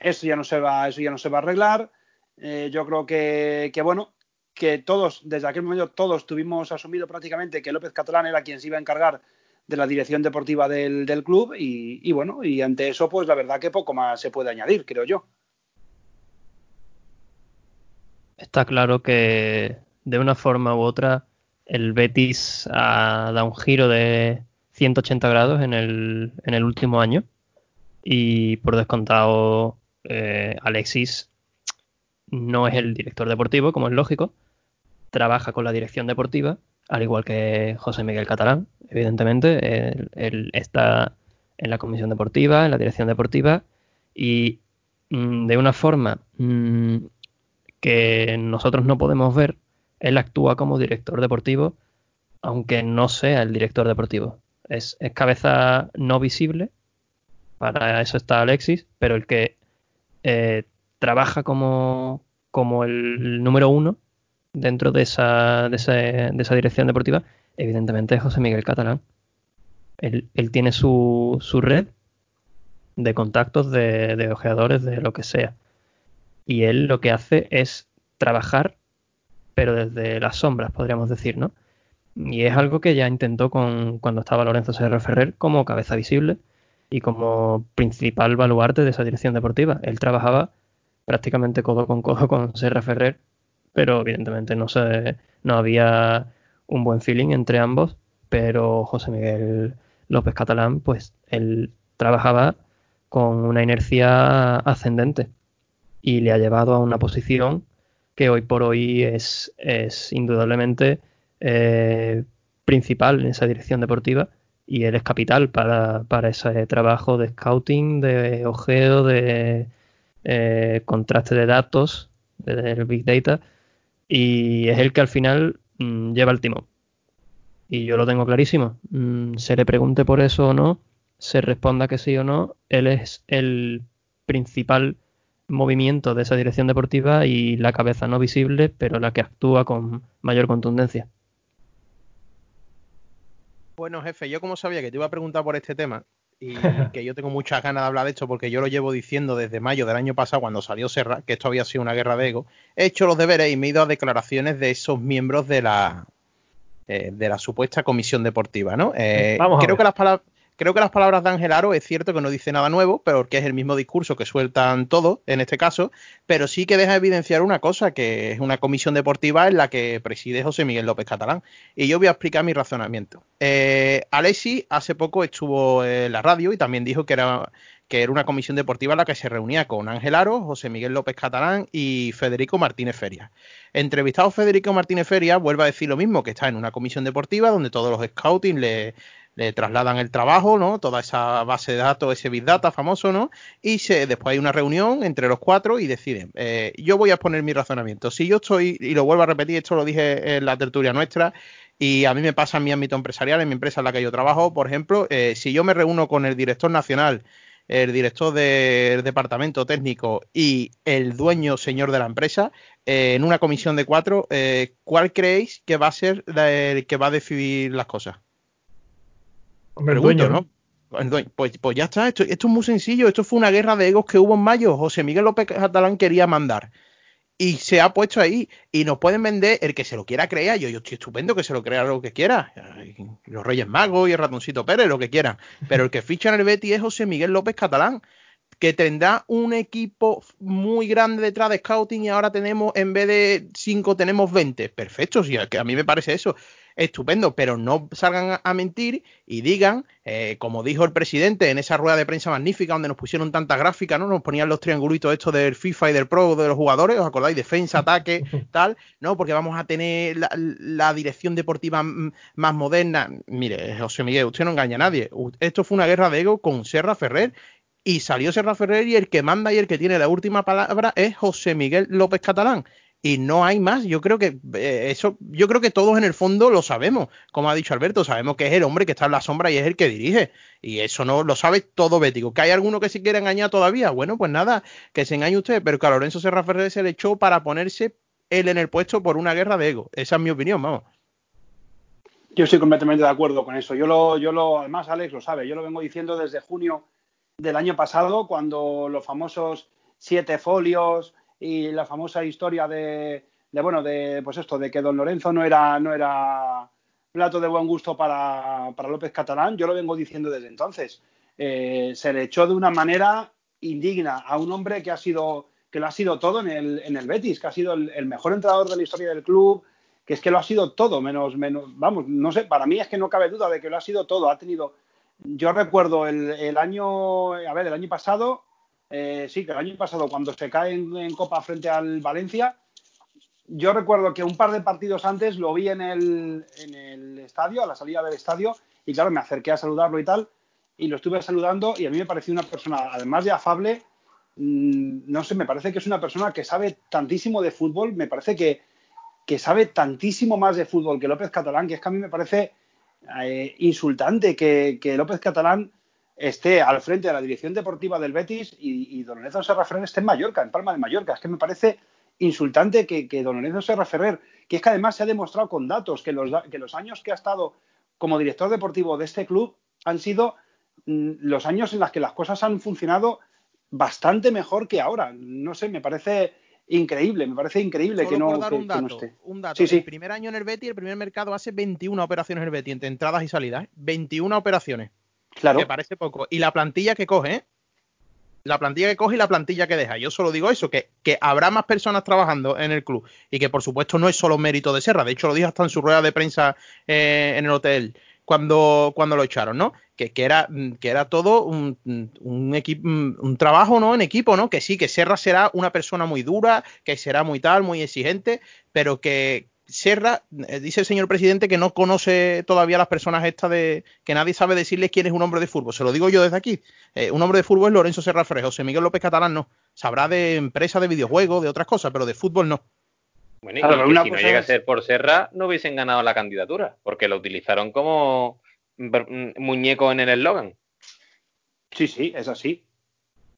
Eso ya no se va, eso ya no se va a arreglar. Eh, yo creo que, bueno, que todos, desde aquel momento, todos tuvimos asumido prácticamente que López Catalán era quien se iba a encargar de la dirección deportiva del, club y, bueno, y ante eso, pues la verdad que poco más se puede añadir, creo yo. Está claro que de una forma u otra el Betis ha dado un giro de 180 grados en el, en el último año y por descontado eh, Alexis no es el director deportivo, como es lógico, trabaja con la dirección deportiva, al igual que José Miguel Catalán, evidentemente. Él, está en la comisión deportiva, en la dirección deportiva, y mm, de una forma mm, que nosotros no podemos ver, él actúa como director deportivo, aunque no sea el director deportivo. Es, cabeza no visible, para eso está Alexis, pero el que eh, trabaja como, como el número uno dentro de esa, de esa, dirección deportiva, evidentemente es José Miguel Catalán. Él, tiene su, su, red de contactos, de, de, ojeadores, de lo que sea. Y él lo que hace es trabajar, pero desde las sombras, podríamos decir, ¿no? Y es algo que ya intentó con, cuando estaba Lorenzo Serra Ferrer como cabeza visible. y como principal baluarte de esa dirección deportiva. Él trabajaba prácticamente codo con codo con Serra Ferrer, pero evidentemente no, se, no había un buen feeling entre ambos, pero José Miguel López Catalán, pues él trabajaba con una inercia ascendente y le ha llevado a una posición que hoy por hoy es, es indudablemente eh, principal en esa dirección deportiva y él es capital para, para ese trabajo de scouting, de ojeo, de eh, contraste de datos, del Big Data, y es el que al final mm, lleva el timón. Y yo lo tengo clarísimo. Mm, se le pregunte por eso o no, se responda que sí o no, él es el principal movimiento de esa dirección deportiva y la cabeza no visible, pero la que actúa con mayor contundencia. Bueno, jefe, yo como sabía que te iba a preguntar por este tema y que yo tengo muchas ganas de hablar de esto porque yo lo llevo diciendo desde mayo del año pasado cuando salió Serra que esto había sido una guerra de ego, he hecho los deberes y me he ido a declaraciones de esos miembros de la eh, de la supuesta comisión deportiva, ¿no? Eh, creo que las palabras Creo que las palabras de Ángel Aro es cierto que no dice nada nuevo, pero que es el mismo discurso que sueltan todos en este caso, pero sí que deja evidenciar una cosa, que es una comisión deportiva en la que preside José Miguel López Catalán. Y yo voy a explicar mi razonamiento. Eh, Alessi hace poco estuvo en la radio y también dijo que era que era una comisión deportiva en la que se reunía con Ángel Aro, José Miguel López Catalán y Federico Martínez Feria. Entrevistado Federico Martínez Feria vuelve a decir lo mismo, que está en una comisión deportiva donde todos los scouting le, le trasladan el trabajo, ¿no? Toda esa base de datos, ese Big Data famoso, ¿no? Y se, después hay una reunión entre los cuatro y deciden. Eh, yo voy a exponer mi razonamiento. Si yo estoy, y lo vuelvo a repetir, esto lo dije en la tertulia nuestra, y a mí me pasa en mi ámbito empresarial, en mi empresa en la que yo trabajo, por ejemplo, eh, si yo me reúno con el director nacional, el director del departamento técnico y el dueño señor de la empresa, eh, en una comisión de cuatro, ¿cuál creéis que va a ser el que va a decidir las cosas? El dueño, ¿no? Pues, pues, ya está, esto, esto es muy sencillo, esto fue una guerra de egos que hubo en mayo, José Miguel López Catalán quería mandar. Y se ha puesto ahí y nos pueden vender el que se lo quiera creer, yo, yo estoy estupendo que se lo crea lo que quiera, los Reyes Magos y el ratoncito Pérez, lo que quieran, pero el que ficha en el Betty es José Miguel López Catalán, que tendrá un equipo muy grande detrás de scouting y ahora tenemos, en vez de 5, tenemos 20. Perfecto, sí, a mí me parece eso estupendo, pero no salgan a mentir y digan, eh, como dijo el presidente en esa rueda de prensa magnífica donde nos pusieron tanta gráfica, ¿no? Nos ponían los triangulitos estos del FIFA y del Pro de los jugadores, ¿os acordáis? Defensa, ataque, tal, ¿no? Porque vamos a tener la, dirección deportiva más moderna. Mire, José Miguel, usted no engaña a nadie. Esto fue una guerra de ego con Serra Ferrer y salió Serra Ferrer y el que manda y el que tiene la última palabra es José Miguel López Catalán y no hay más. Yo creo que eh, eso, yo creo que todos en el fondo lo sabemos. Como ha dicho Alberto, sabemos que es el hombre que está en la sombra y es el que dirige. Y eso no lo sabe todo Bético. ¿Que hay alguno que se quiera engañar todavía? Bueno, pues nada, que se engañe usted. Pero que a Lorenzo Serra Ferrer se le echó para ponerse él en el puesto por una guerra de ego. Esa es mi opinión, vamos. Yo estoy completamente de acuerdo con eso. Yo lo, yo lo, además Alex lo sabe, yo lo vengo diciendo desde junio del año pasado, cuando los famosos siete folios, y la famosa historia de, bueno, de pues esto, de que don Lorenzo no era, no era plato de buen gusto para, López Catalán, yo lo vengo diciendo desde entonces. Eh, se le echó de una manera indigna a un hombre que ha sido que lo ha sido todo en el, en el Betis, que ha sido el, mejor entrenador de la historia del club, que es que lo ha sido todo, menos, menos, vamos, no sé, para mí es que no cabe duda de que lo ha sido todo. Ha tenido, yo recuerdo el, el año, a ver, el año pasado eh, sí, que el año pasado, cuando se cae en, Copa frente al Valencia, yo recuerdo que un par de partidos antes lo vi en el, estadio, a la salida del estadio, y claro, me acerqué a saludarlo y tal, y lo estuve saludando, y a mí me pareció una persona, además de afable, mm, no sé, me parece que es una persona que sabe tantísimo de fútbol, me parece que, que sabe tantísimo más de fútbol que López Catalán, que es que a mí me parece eh, insultante que López Catalán esté al frente de la dirección deportiva del Betis y, don Lorenzo Serra Ferrer esté en Mallorca, en Palma de Mallorca. Es que me parece insultante que, don Lorenzo Serra Ferrer, que es que además se ha demostrado con datos que los, que los años que ha estado como director deportivo de este club han sido mm, los años en los que las cosas han funcionado bastante mejor que ahora. No sé, me parece increíble, me parece increíble que no, dar un dato, Un dato. El primer año en el Betis, el primer mercado hace 21 operaciones en el Betis, entre entradas y salidas. 21 ¿eh? operaciones. Claro. Que parece poco. Y la plantilla que coge, ¿eh? La plantilla que coge y la plantilla que deja. Yo solo digo eso, que, que habrá más personas trabajando en el club y que por supuesto no es solo mérito de Serra. De hecho, lo dijo hasta en su rueda de prensa eh, en el hotel cuando, cuando lo echaron, ¿no? Que, que era, que era todo un, un, equipo, un trabajo, ¿no? En equipo, ¿no? Que sí, que Serra será una persona muy dura, que será muy tal, muy exigente, pero que, Serra, eh, dice el señor presidente que no conoce todavía a las personas estas de que nadie sabe decirles quién es un hombre de fútbol. Se lo digo yo desde aquí. Eh, un hombre de fútbol es Lorenzo Serra Frejo. José Miguel López Catalán no. Sabrá de empresas de videojuegos, de otras cosas, pero de fútbol no. Bueno, y, claro, si no llega a ser por Serra, no hubiesen ganado la candidatura, porque lo utilizaron como muñeco en el eslogan. Sí, sí, es así.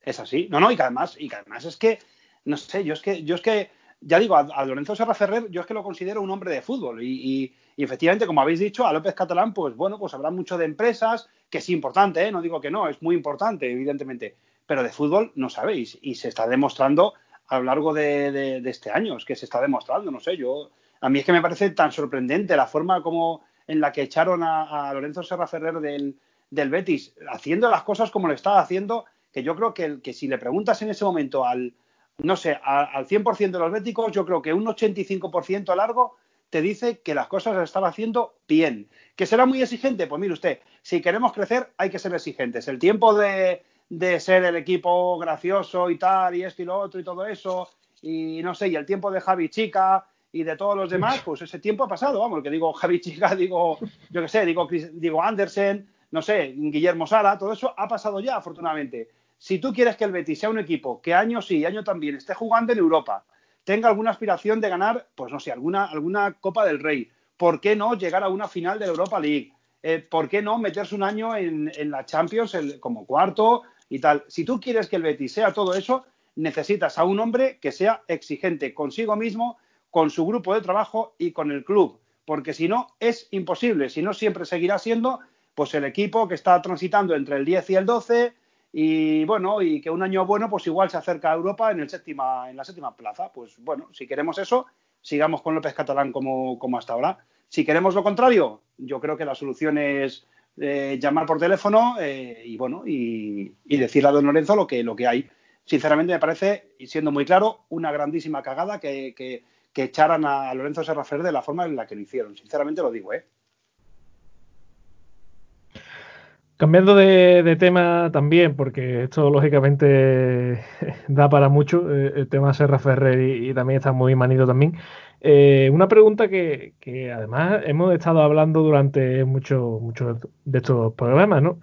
Es así. No, no, y que además, y que además es que, no sé, yo es que, yo es que ya digo, a, Lorenzo Serra Ferrer yo es que lo considero un hombre de fútbol y, efectivamente, como habéis dicho, a López Catalán, pues bueno, pues habrá mucho de empresas, que es importante, ¿eh? no digo que no, es muy importante, evidentemente, pero de fútbol no sabéis y se está demostrando a lo largo de, este año, es que se está demostrando, no sé, yo, a mí es que me parece tan sorprendente la forma como en la que echaron a, Lorenzo Serra Ferrer del, del, Betis, haciendo las cosas como lo estaba haciendo, que yo creo que, que si le preguntas en ese momento al no sé, al 100% de los béticos, yo creo que un 85% largo te dice que las cosas las estaba haciendo bien. ¿Que será muy exigente? Pues mire usted, si queremos crecer hay que ser exigentes. El tiempo de, ser el equipo gracioso y tal, y esto y lo otro y todo eso, y no sé, y el tiempo de Javi Chica y de todos los demás, pues ese tiempo ha pasado, vamos, que digo Javi Chica, digo, yo qué sé, digo, digo Andersen, no sé, Guillermo Sala, todo eso ha pasado ya, afortunadamente si tú quieres que el Betis sea un equipo que año sí, año también esté jugando en Europa, tenga alguna aspiración de ganar, pues no sé, alguna, alguna Copa del Rey, ¿por qué no llegar a una final de la Europa League? Eh, ¿Por qué no meterse un año en, la Champions como cuarto y tal? Si tú quieres que el Betis sea todo eso, necesitas a un hombre que sea exigente consigo mismo, con su grupo de trabajo y con el club, porque si no es imposible, si no siempre seguirá siendo pues el equipo que está transitando entre el 10 y el 12, y bueno, y que un año bueno, pues igual se acerca a Europa en, el séptima, en la séptima plaza. Pues bueno, si queremos eso, sigamos con López Catalán como, como hasta ahora. Si queremos lo contrario, yo creo que la solución es eh, llamar por teléfono eh, y bueno, y, y, decirle a don Lorenzo lo que, lo que hay. Sinceramente me parece, y siendo muy claro, una grandísima cagada que, que, que echaran a Lorenzo Serrafer de la forma en la que lo hicieron. Sinceramente lo digo, ¿eh? Cambiando de, tema también, porque esto lógicamente da para mucho, eh, el tema Serra Ferrer y, también está muy manido también. Eh, una pregunta que, además hemos estado hablando durante muchos mucho de estos programas, ¿no?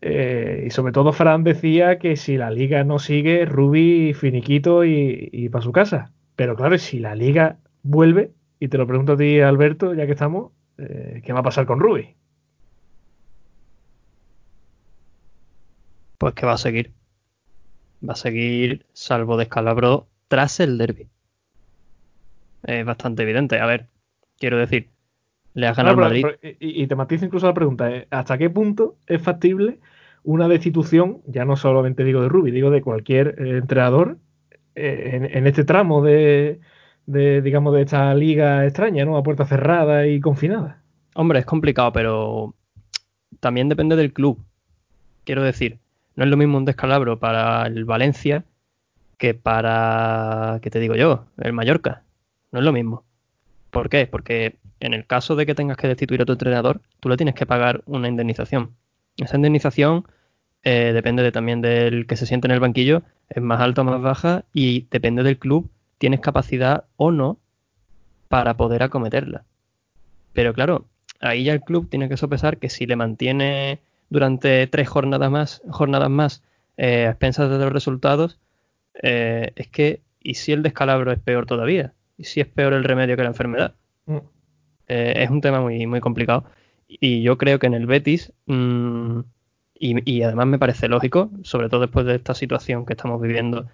Eh, y sobre todo Fran decía que si la liga no sigue, Rubi finiquito y, y para su casa. Pero claro, si la liga vuelve, y te lo pregunto a ti, Alberto, ya que estamos, ¿qué va a pasar con Rubi? Pues que va a seguir. Va a seguir salvo descalabro tras el derby. Es bastante evidente. A ver, quiero decir, le has ganado Madrid. y, te matizo incluso la pregunta: ¿eh? ¿hasta qué punto es factible una destitución, ya no solamente digo de Rubi, digo de cualquier eh, entrenador, eh, en, este tramo de, de, digamos, de esta liga extraña, ¿no? A puerta cerrada y confinada? Hombre, es complicado, pero también depende del club. Quiero decir, no es lo mismo un descalabro para el Valencia que para, ¿qué te digo yo? El Mallorca. No es lo mismo. ¿Por qué? Porque en el caso de que tengas que destituir a tu entrenador, tú le tienes que pagar una indemnización. Esa indemnización eh, depende también del que se siente en el banquillo, es más alta o más baja y depende del club, tienes capacidad o no para poder acometerla. Pero claro, ahí ya el club tiene que sopesar que si le mantiene durante tres jornadas más, jornadas más eh, a expensas de los resultados, eh, es que, ¿y si el descalabro es peor todavía? ¿Y si es peor el remedio que la enfermedad? Mm. Eh, es un tema muy, muy complicado. Y yo creo que en el Betis, mm, y, además me parece lógico, sobre todo después de esta situación que estamos viviendo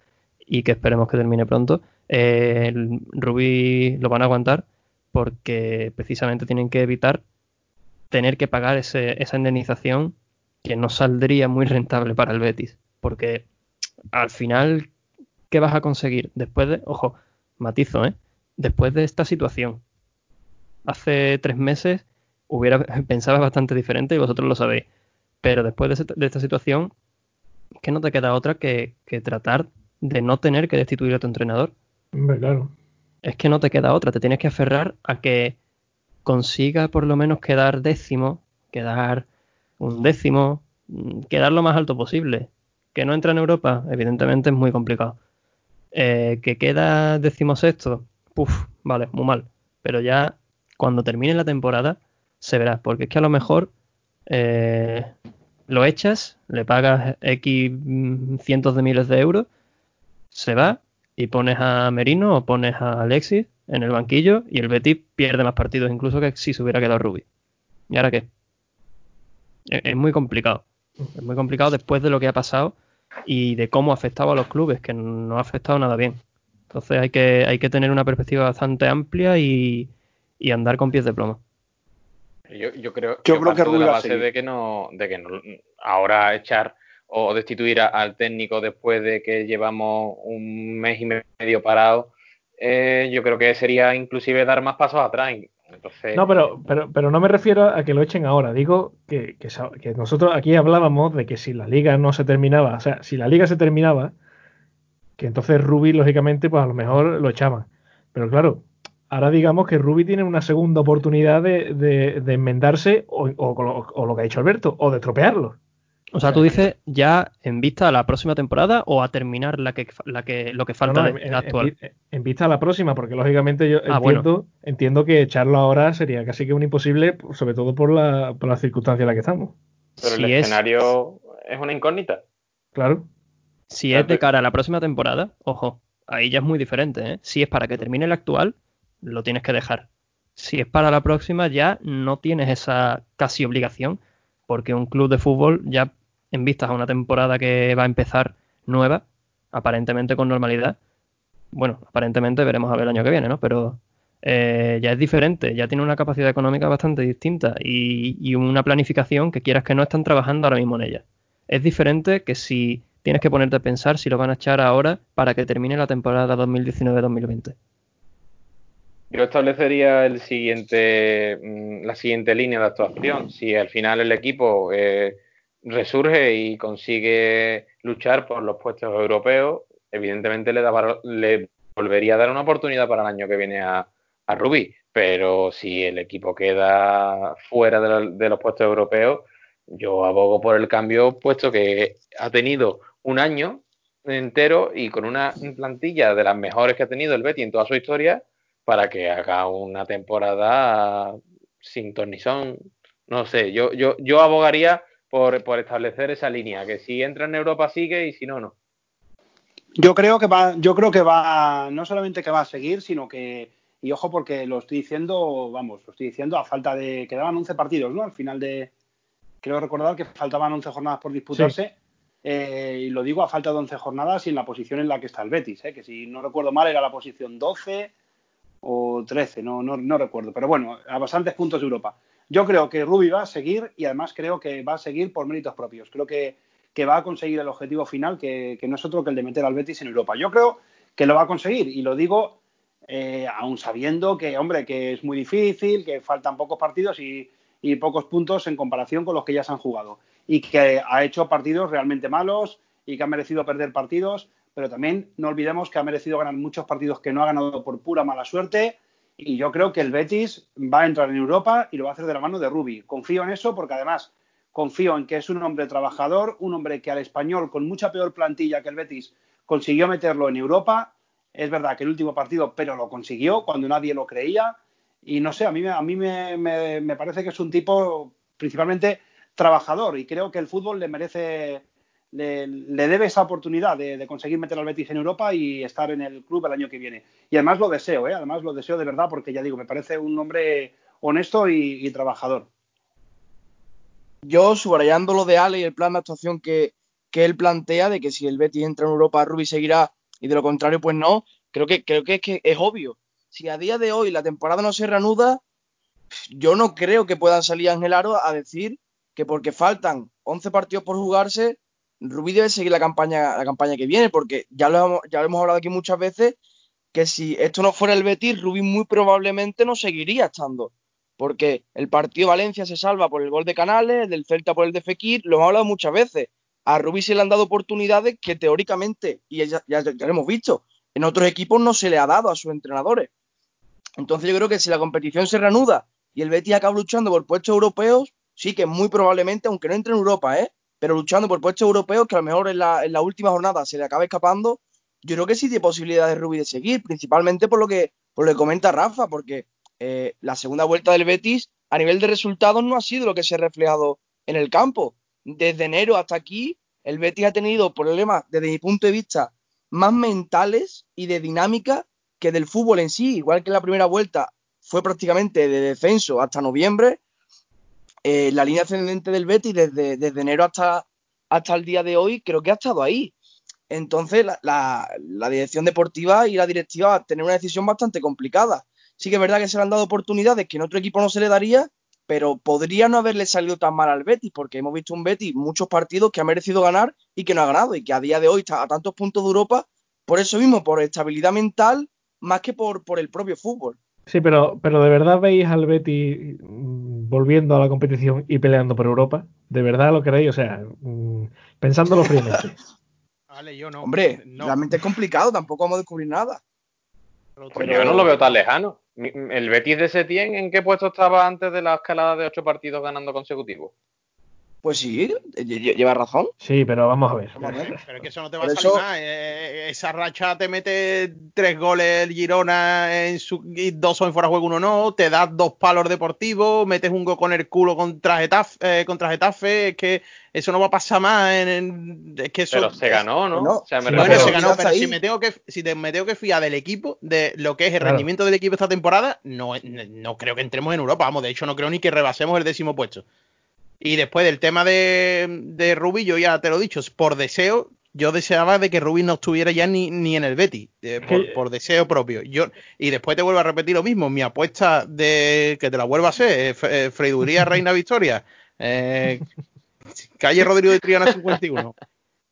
y que esperemos que termine pronto, el Rubí lo van a aguantar porque precisamente tienen que evitar tener que pagar esa indemnización que no saldría muy rentable para el Betis. Porque al final, ¿qué vas a conseguir? Después de, ojo, matizo, ¿eh? Después de esta situación, hace tres meses hubiera pensaba bastante diferente y vosotros lo sabéis. Pero después de, esta situación, que no te queda otra que, tratar de no tener que destituir a tu entrenador. claro. Es que no te queda otra, te tienes que aferrar a que consiga por lo menos quedar décimo, quedar un décimo, mm, quedar lo más alto posible. Que no entra en Europa, evidentemente es muy complicado. Eh, que queda decimosexto, puf, vale, muy mal. Pero ya cuando termine la temporada se verá, porque es que a lo mejor eh, lo echas, le pagas X cientos de miles de euros, se va y pones a Merino o pones a Alexis en el banquillo y el Betis pierde más partidos incluso que si se hubiera quedado Rubi. ¿Y ahora qué? Es, muy complicado. Es muy complicado después de lo que ha pasado y de cómo ha afectado a los clubes, que no ha afectado nada bien. Entonces hay que, hay que tener una perspectiva bastante amplia y, andar con pies de plomo. Yo, yo creo, yo creo que de la base de que no, de que no, ahora echar o destituir al técnico después de que llevamos un mes y medio parado, eh, yo creo que sería inclusive dar más pasos atrás. No, pero, pero, pero no me refiero a que lo echen ahora. Digo que, que, nosotros aquí hablábamos de que si la liga no se terminaba, o sea, si la liga se terminaba, que entonces Ruby, lógicamente, pues a lo mejor lo echaban. Pero claro, ahora digamos que Ruby tiene una segunda oportunidad de, de, enmendarse o, o, lo que ha dicho Alberto, o de tropearlo. O sea, tú dices ya en vista a la próxima temporada o a terminar la que, la que lo que falta en, actual. En, vista a la próxima, porque lógicamente yo ah, entiendo, entiendo, que echarlo ahora sería casi que un imposible, sobre todo por la, por la circunstancia en la que estamos. Pero el escenario es... una incógnita. Claro. Si es de cara a la próxima temporada, ojo, ahí ya es muy diferente. ¿eh? Si es para que termine el actual, lo tienes que dejar. Si es para la próxima, ya no tienes esa casi obligación, porque un club de fútbol ya en vistas a una temporada que va a empezar nueva, aparentemente con normalidad. Bueno, aparentemente veremos a ver el año que viene, ¿no? Pero eh, ya es diferente, ya tiene una capacidad económica bastante distinta y, una planificación que quieras que no están trabajando ahora mismo en ella. Es diferente que si tienes que ponerte a pensar si lo van a echar ahora para que termine la temporada 2019-2020. Yo establecería el siguiente, mm, la siguiente línea de actuación. Si al final el equipo eh, resurge y consigue luchar por los puestos europeos, evidentemente le, le volvería a dar una oportunidad para el año que viene a, a Rubí. Pero si el equipo queda fuera de, los puestos europeos, yo abogo por el cambio, puesto que ha tenido un año entero y con una plantilla de las mejores que ha tenido el Betty en toda su historia, para que haga una temporada sin tornizón. No sé, yo, yo, yo abogaría por, establecer esa línea, que si entra en Europa sigue y si no, no. Yo creo que va, yo creo que va, no solamente que va a seguir, sino que, y ojo porque lo estoy diciendo, vamos, lo estoy diciendo a falta de, quedaban 11 partidos, ¿no? Al final de, creo recordar que faltaban 11 jornadas por disputarse, eh, y lo digo a falta de 11 jornadas y en la posición en la que está el Betis, ¿eh? que si no recuerdo mal era la posición 12 o 13, no, no, no recuerdo, pero bueno, a bastantes puntos de Europa. Yo creo que Rubi va a seguir y además creo que va a seguir por méritos propios. Creo que, va a conseguir el objetivo final, que, no es otro que el de meter al Betis en Europa. Yo creo que lo va a conseguir y lo digo eh, aún sabiendo que, hombre, que es muy difícil, que faltan pocos partidos y, pocos puntos en comparación con los que ya se han jugado. Y que ha hecho partidos realmente malos y que ha merecido perder partidos, pero también no olvidemos que ha merecido ganar muchos partidos que no ha ganado por pura mala suerte y yo creo que el Betis va a entrar en Europa y lo va a hacer de la mano de Rubi. Confío en eso porque además confío en que es un hombre trabajador, un hombre que al español con mucha peor plantilla que el Betis consiguió meterlo en Europa. Es verdad que el último partido, pero lo consiguió cuando nadie lo creía. Y no sé, a mí, a mí me, me parece que es un tipo principalmente trabajador y creo que el fútbol le merece le, debe esa oportunidad de, conseguir meter al Betis en Europa y estar en el club el año que viene. Y además lo deseo, ¿eh? además lo deseo de verdad porque ya digo, me parece un hombre honesto y, trabajador. Yo, subrayando lo de Ale y el plan de actuación que, él plantea de que si el Betis entra en Europa, Rubi seguirá y de lo contrario, pues no, creo que, creo que es, que es obvio. Si a día de hoy la temporada no se reanuda, yo no creo que puedan salir Ángel Aro a decir que porque faltan 11 partidos por jugarse, Rubí debe seguir la campaña, la campaña que viene, porque ya lo, hemos, ya hemos hablado aquí muchas veces, que si esto no fuera el Betis, Rubí muy probablemente no seguiría estando. porque el partido Valencia se salva por el gol de Canales, del Celta por el de Fekir, lo hemos hablado muchas veces. A Rubí se le han dado oportunidades que teóricamente, y ya, ya, ya lo hemos visto, en otros equipos no se le ha dado a sus entrenadores. Entonces yo creo que si la competición se reanuda y el Betis acaba luchando por puestos europeos, sí que muy probablemente, aunque no entre en Europa, ¿eh? Pero luchando por puestos europeos, que a lo mejor en la, en la última jornada se le acabe escapando, yo creo que sí tiene posibilidades Rubí de seguir, principalmente por lo que, por lo que comenta Rafa, porque eh, la segunda vuelta del Betis a nivel de resultados no ha sido lo que se ha reflejado en el campo. Desde enero hasta aquí, el Betis ha tenido problemas, desde mi punto de vista, más mentales y de dinámica que del fútbol en sí. Igual que la primera vuelta fue prácticamente de descenso hasta noviembre, eh, la línea ascendente del Betis desde, desde, enero hasta, hasta el día de hoy creo que ha estado ahí. Entonces la, la, dirección deportiva y la directiva va a tener una decisión bastante complicada. Sí que es verdad que se le han dado oportunidades que en otro equipo no se le daría, pero podría no haberle salido tan mal al Betis, porque hemos visto un Betis muchos partidos que ha merecido ganar y que no ha ganado, y que a día de hoy está a tantos puntos de Europa, por eso mismo, por estabilidad mental, más que por, por el propio fútbol. Sí, pero, pero ¿de verdad veis al Betis volviendo a la competición y peleando por Europa? ¿De verdad lo creéis? O sea, pensándolo fríamente. vale, yo no. Hombre, no. realmente es complicado, tampoco vamos a descubrir nada. Pues yo no lo veo tan lejano. ¿El Betis de Setién en qué puesto estaba antes de la escalada de ocho partidos ganando consecutivos? Pues sí, lleva razón. Sí, pero vamos a ver. Vamos a ver. Pero es que eso no te va a salir eso... más. Eh, esa racha te mete tres goles el Girona en su, y dos son fuera de juego, uno no. Te das dos palos deportivos, metes un gol con el culo contra Getafe. Eh, contra Getafe es que eso no va a pasar más. En, en, es que eso, pero se ganó, ¿no? no. O sea, me bueno, se ganó, pero si me, tengo que, si te, me tengo que fiar del equipo, de lo que es el claro. rendimiento del equipo esta temporada, no, no creo que entremos en Europa. Vamos, de hecho, no creo ni que rebasemos el décimo puesto. Y después del tema de, de Rubí, yo ya te lo he dicho, por deseo, yo deseaba de que Rubí no estuviera ya ni, ni en el Betty, eh, por, por, deseo propio. Yo, y después te vuelvo a repetir lo mismo, mi apuesta de que te la vuelva a hacer, eh, Freiduría Reina Victoria, eh, calle Rodrigo de Triana 51.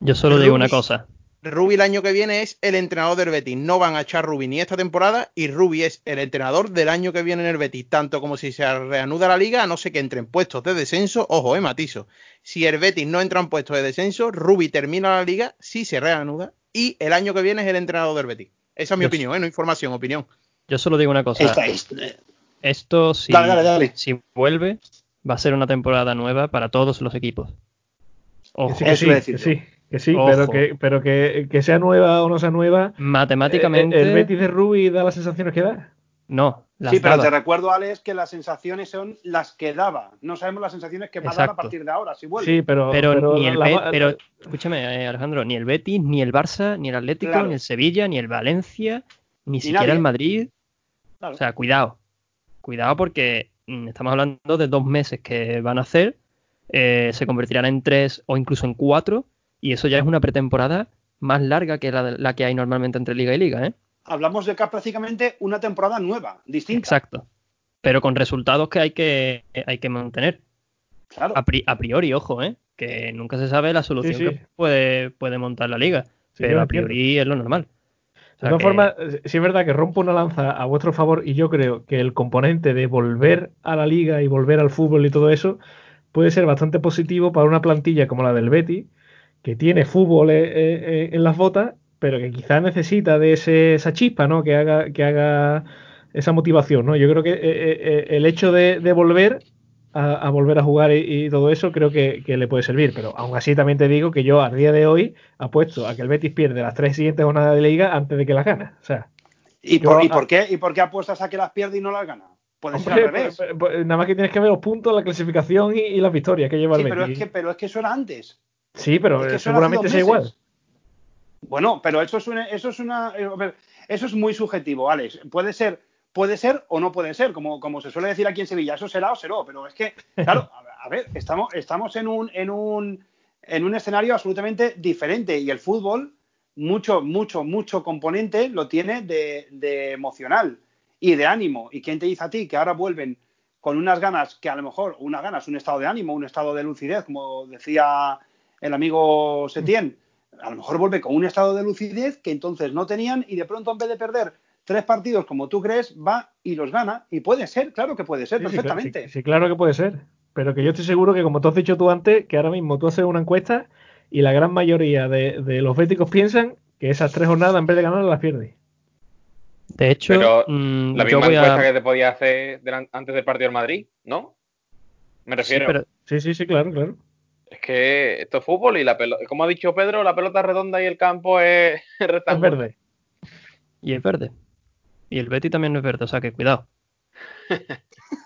Yo solo digo una cosa. Rubi el año que viene es el entrenador del Betis. No van a echar Rubi ni esta temporada y Rubi es el entrenador del año que viene en el Betis. Tanto como si se reanuda la liga, a no sé que entre en puestos de descenso. Ojo, eh, matizo. Si el Betis no entra en puestos de descenso, Rubi termina la liga, sí se reanuda y el año que viene es el entrenador del Betis. Esa es mi Yo opinión, eh, no información, opinión. Yo solo digo una cosa. Esta, esta. Esto, si, dale, dale, dale. si vuelve, va a ser una temporada nueva para todos los equipos. Ojo. Que sí, que sí, que sí. Que sí, Ojo. pero, que, pero que, que, sea nueva o no sea nueva. Matemáticamente. ¿El, el Betis de Rubi da las sensaciones que da? No. sí, pero te recuerdo, Alex, que las sensaciones son las que daba. No sabemos las sensaciones que va Exacto. a dar a partir de ahora, si vuelve. Sí, pero. Pero, pero ni el la, pero escúchame, eh, Alejandro, ni el Betis, ni el Barça, ni el Atlético, claro. ni el Sevilla, ni el Valencia, ni, ni siquiera nadie. el Madrid. Claro. O sea, cuidado. Cuidado porque mm, estamos hablando de dos meses que van a hacer. Eh, se convertirán en tres o incluso en cuatro y eso ya es una pretemporada más larga que la, la, que hay normalmente entre liga y liga, ¿eh? Hablamos de que prácticamente una temporada nueva, distinta. Exacto. Pero con resultados que hay que, hay que mantener. Claro. A, pri a, priori, ojo, ¿eh? Que nunca se sabe la solución sí, sí. que puede, puede, montar la liga. Sí, pero a priori es lo normal. O sea, de todas que... formas, sí es verdad que rompo una lanza a vuestro favor y yo creo que el componente de volver a la liga y volver al fútbol y todo eso puede ser bastante positivo para una plantilla como la del Betty, que tiene fútbol eh, eh, en las botas, pero que quizás necesita de ese, esa chispa, ¿no? Que haga, que haga esa motivación, ¿no? Yo creo que eh, el hecho de, de volver a, a, volver a jugar y, y todo eso creo que, que, le puede servir, pero aún así también te digo que yo a día de hoy apuesto a que el Betis pierde las tres siguientes jornadas de liga antes de que las gane, o sea. ¿Y por, ¿y por, qué, ¿Y por qué apuestas a que las pierde y no las gana? Puede Hombre, ser al revés. Pues, pues, nada más que tienes que ver los puntos, la clasificación y, y las victorias que lleva sí, el pero Betis. Es que, pero es que eso era antes. Sí, pero es que seguramente sea igual. Bueno, pero eso es una, eso es una, eso es muy subjetivo, Alex. Puede ser, puede ser o no puede ser, como, como se suele decir aquí en Sevilla, eso será o será, pero es que, claro, a ver, estamos, estamos en un, en un, en un escenario absolutamente diferente y el fútbol, mucho, mucho, mucho componente lo tiene de, de emocional y de ánimo. ¿Y quién te dice a ti que ahora vuelven con unas ganas que a lo mejor, unas ganas, un estado de ánimo, un estado de lucidez, como decía el amigo Setien, a lo mejor vuelve con un estado de lucidez que entonces no tenían y de pronto en vez de perder tres partidos como tú crees, va y los gana. Y puede ser, claro que puede ser, Sí, perfectamente. sí, sí, claro que puede ser. Pero que yo estoy seguro que, como tú has dicho tú antes, que ahora mismo tú haces una encuesta y la gran mayoría de, de los béticos piensan que esas tres jornadas, en vez de ganar, las pierde. De hecho, Pero mm, La misma voy a... encuesta que te podía hacer antes del partido del Madrid, ¿no? Me Sí, refiero. pero Sí, sí, sí, claro, claro. Es que esto es fútbol y la pelota, como ha dicho Pedro, la pelota es redonda y el campo es Es rectangular. verde. y es verde. Y el Betty también no es verde, o sea que cuidado.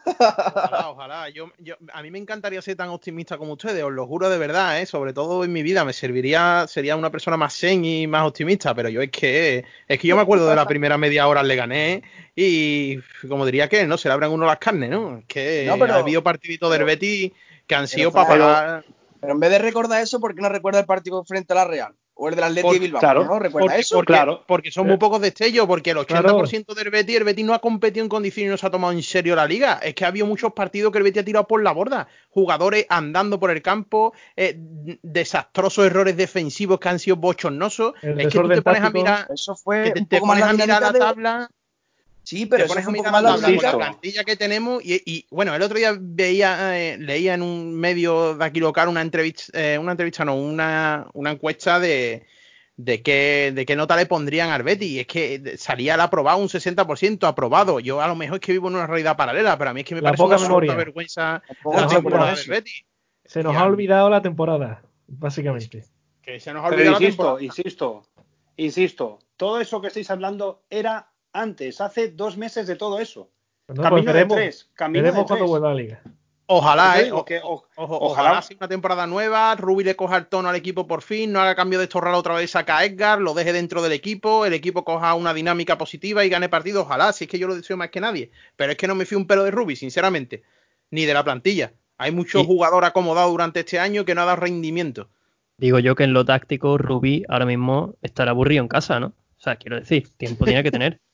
Ojalá, ojalá. Yo, yo- a mí me encantaría ser tan optimista como ustedes, os lo juro de verdad, ¿eh? sobre todo en mi vida. Me serviría, sería una persona más zen y más optimista, pero yo es que es que yo me acuerdo de la primera media hora le gané y como diría que no se le abran uno las carnes, ¿no? Es que No, pero- ha habido partiditos del Betis que han sido para pagar. Pero en vez de recordar eso, ¿por qué no recuerda el partido frente a la Real? O el del Atleti Por- de Bilbao. claro, ¿No recuerda Porque, eso? porque- Claro. porque son muy pocos destellos, porque el 80% Claro. del Betis, el Betis no ha competido en condiciones y no se ha tomado en serio la liga. Es que ha habido muchos partidos que el Betis ha tirado por la borda. Jugadores andando por el campo, eh, desastrosos errores defensivos que han sido bochornosos. El Es que tú te pones a mirar, Eso que fue te, pones la a mirar la de... tabla. Sí, pero eso un poco más la la la plantilla que tenemos y, y, bueno, el otro día veía, eh, leía en un medio de aquí local una entrevista, eh, una entrevista no, una, una encuesta de, de qué, de qué nota le pondrían al Betis y es que salía el aprobado un 60% aprobado. Yo a lo mejor es que vivo en una realidad paralela, pero a mí es que me La parece poca una vergüenza la temporada del. Betis. Se nos Ya. ha olvidado la temporada, básicamente. Que se nos ha Pero olvidado la insisto, temporada. insisto, insisto, todo eso que estáis hablando era antes, hace dos meses de todo eso. Pues no, camino pues de tres, camino veremos de cuando tres. vuelva a la liga. Ojalá, eh. digo que o- Ojo, ojalá- ojalá sea una temporada nueva, Rubi le coja el tono al equipo por fin, no haga cambio de estorrar otra vez, saca a Edgar, lo deje dentro del equipo, el equipo coja una dinámica positiva y gane partido, ojalá, si es que yo lo deseo más que nadie. Pero es que no me fío un pelo de Rubi, sinceramente, ni de la plantilla. Hay muchos Y- jugadores acomodados durante este año que no han dado rendimiento. Digo yo que en lo táctico Rubí ahora mismo estará aburrido en casa, ¿no? O sea, quiero decir, tiempo tiene que tener.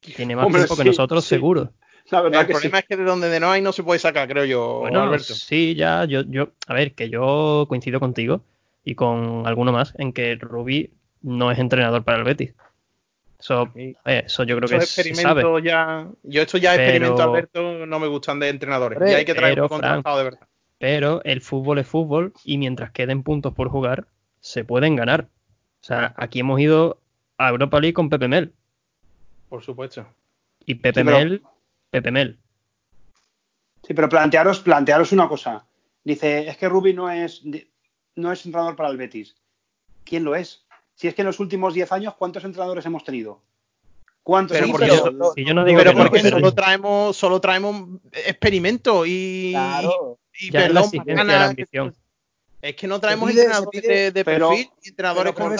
Tiene más Hombre, tiempo que nosotros, sí. seguro. La verdad El que sí. problema es que de donde de no hay no se puede sacar, creo yo, Bueno, Alberto. sí, ya, yo, yo, a ver, que yo coincido contigo y con alguno más en que Rubí no es entrenador para el Betis. Eso, eso yo creo Esos que se sabe. ya, yo estos ya Pero- experimentos, Alberto, no me gustan de entrenadores. Y hay que traer pero, un contratado de verdad. Pero el fútbol es fútbol y mientras queden puntos por jugar, se pueden ganar. O sea, aquí hemos ido a Europa League con Pepe Mel. Por supuesto. Y Pepe Sí, pero- Mel, Pepe Mel. Sí, pero plantearos, plantearos una cosa. Dice, es que Rubi no es, no es entrenador para el Betis. ¿Quién lo es? Si es que en los últimos 10 años, ¿cuántos entrenadores hemos tenido? ¿Cuántos Pero porque yo no digo pero que no, porque pero solo traemos, solo traemos experimentos y, Claro. y perdón, la ambición. es que no traemos pide- entrenadores pide- de, de pero- perfil entrenadores Pero con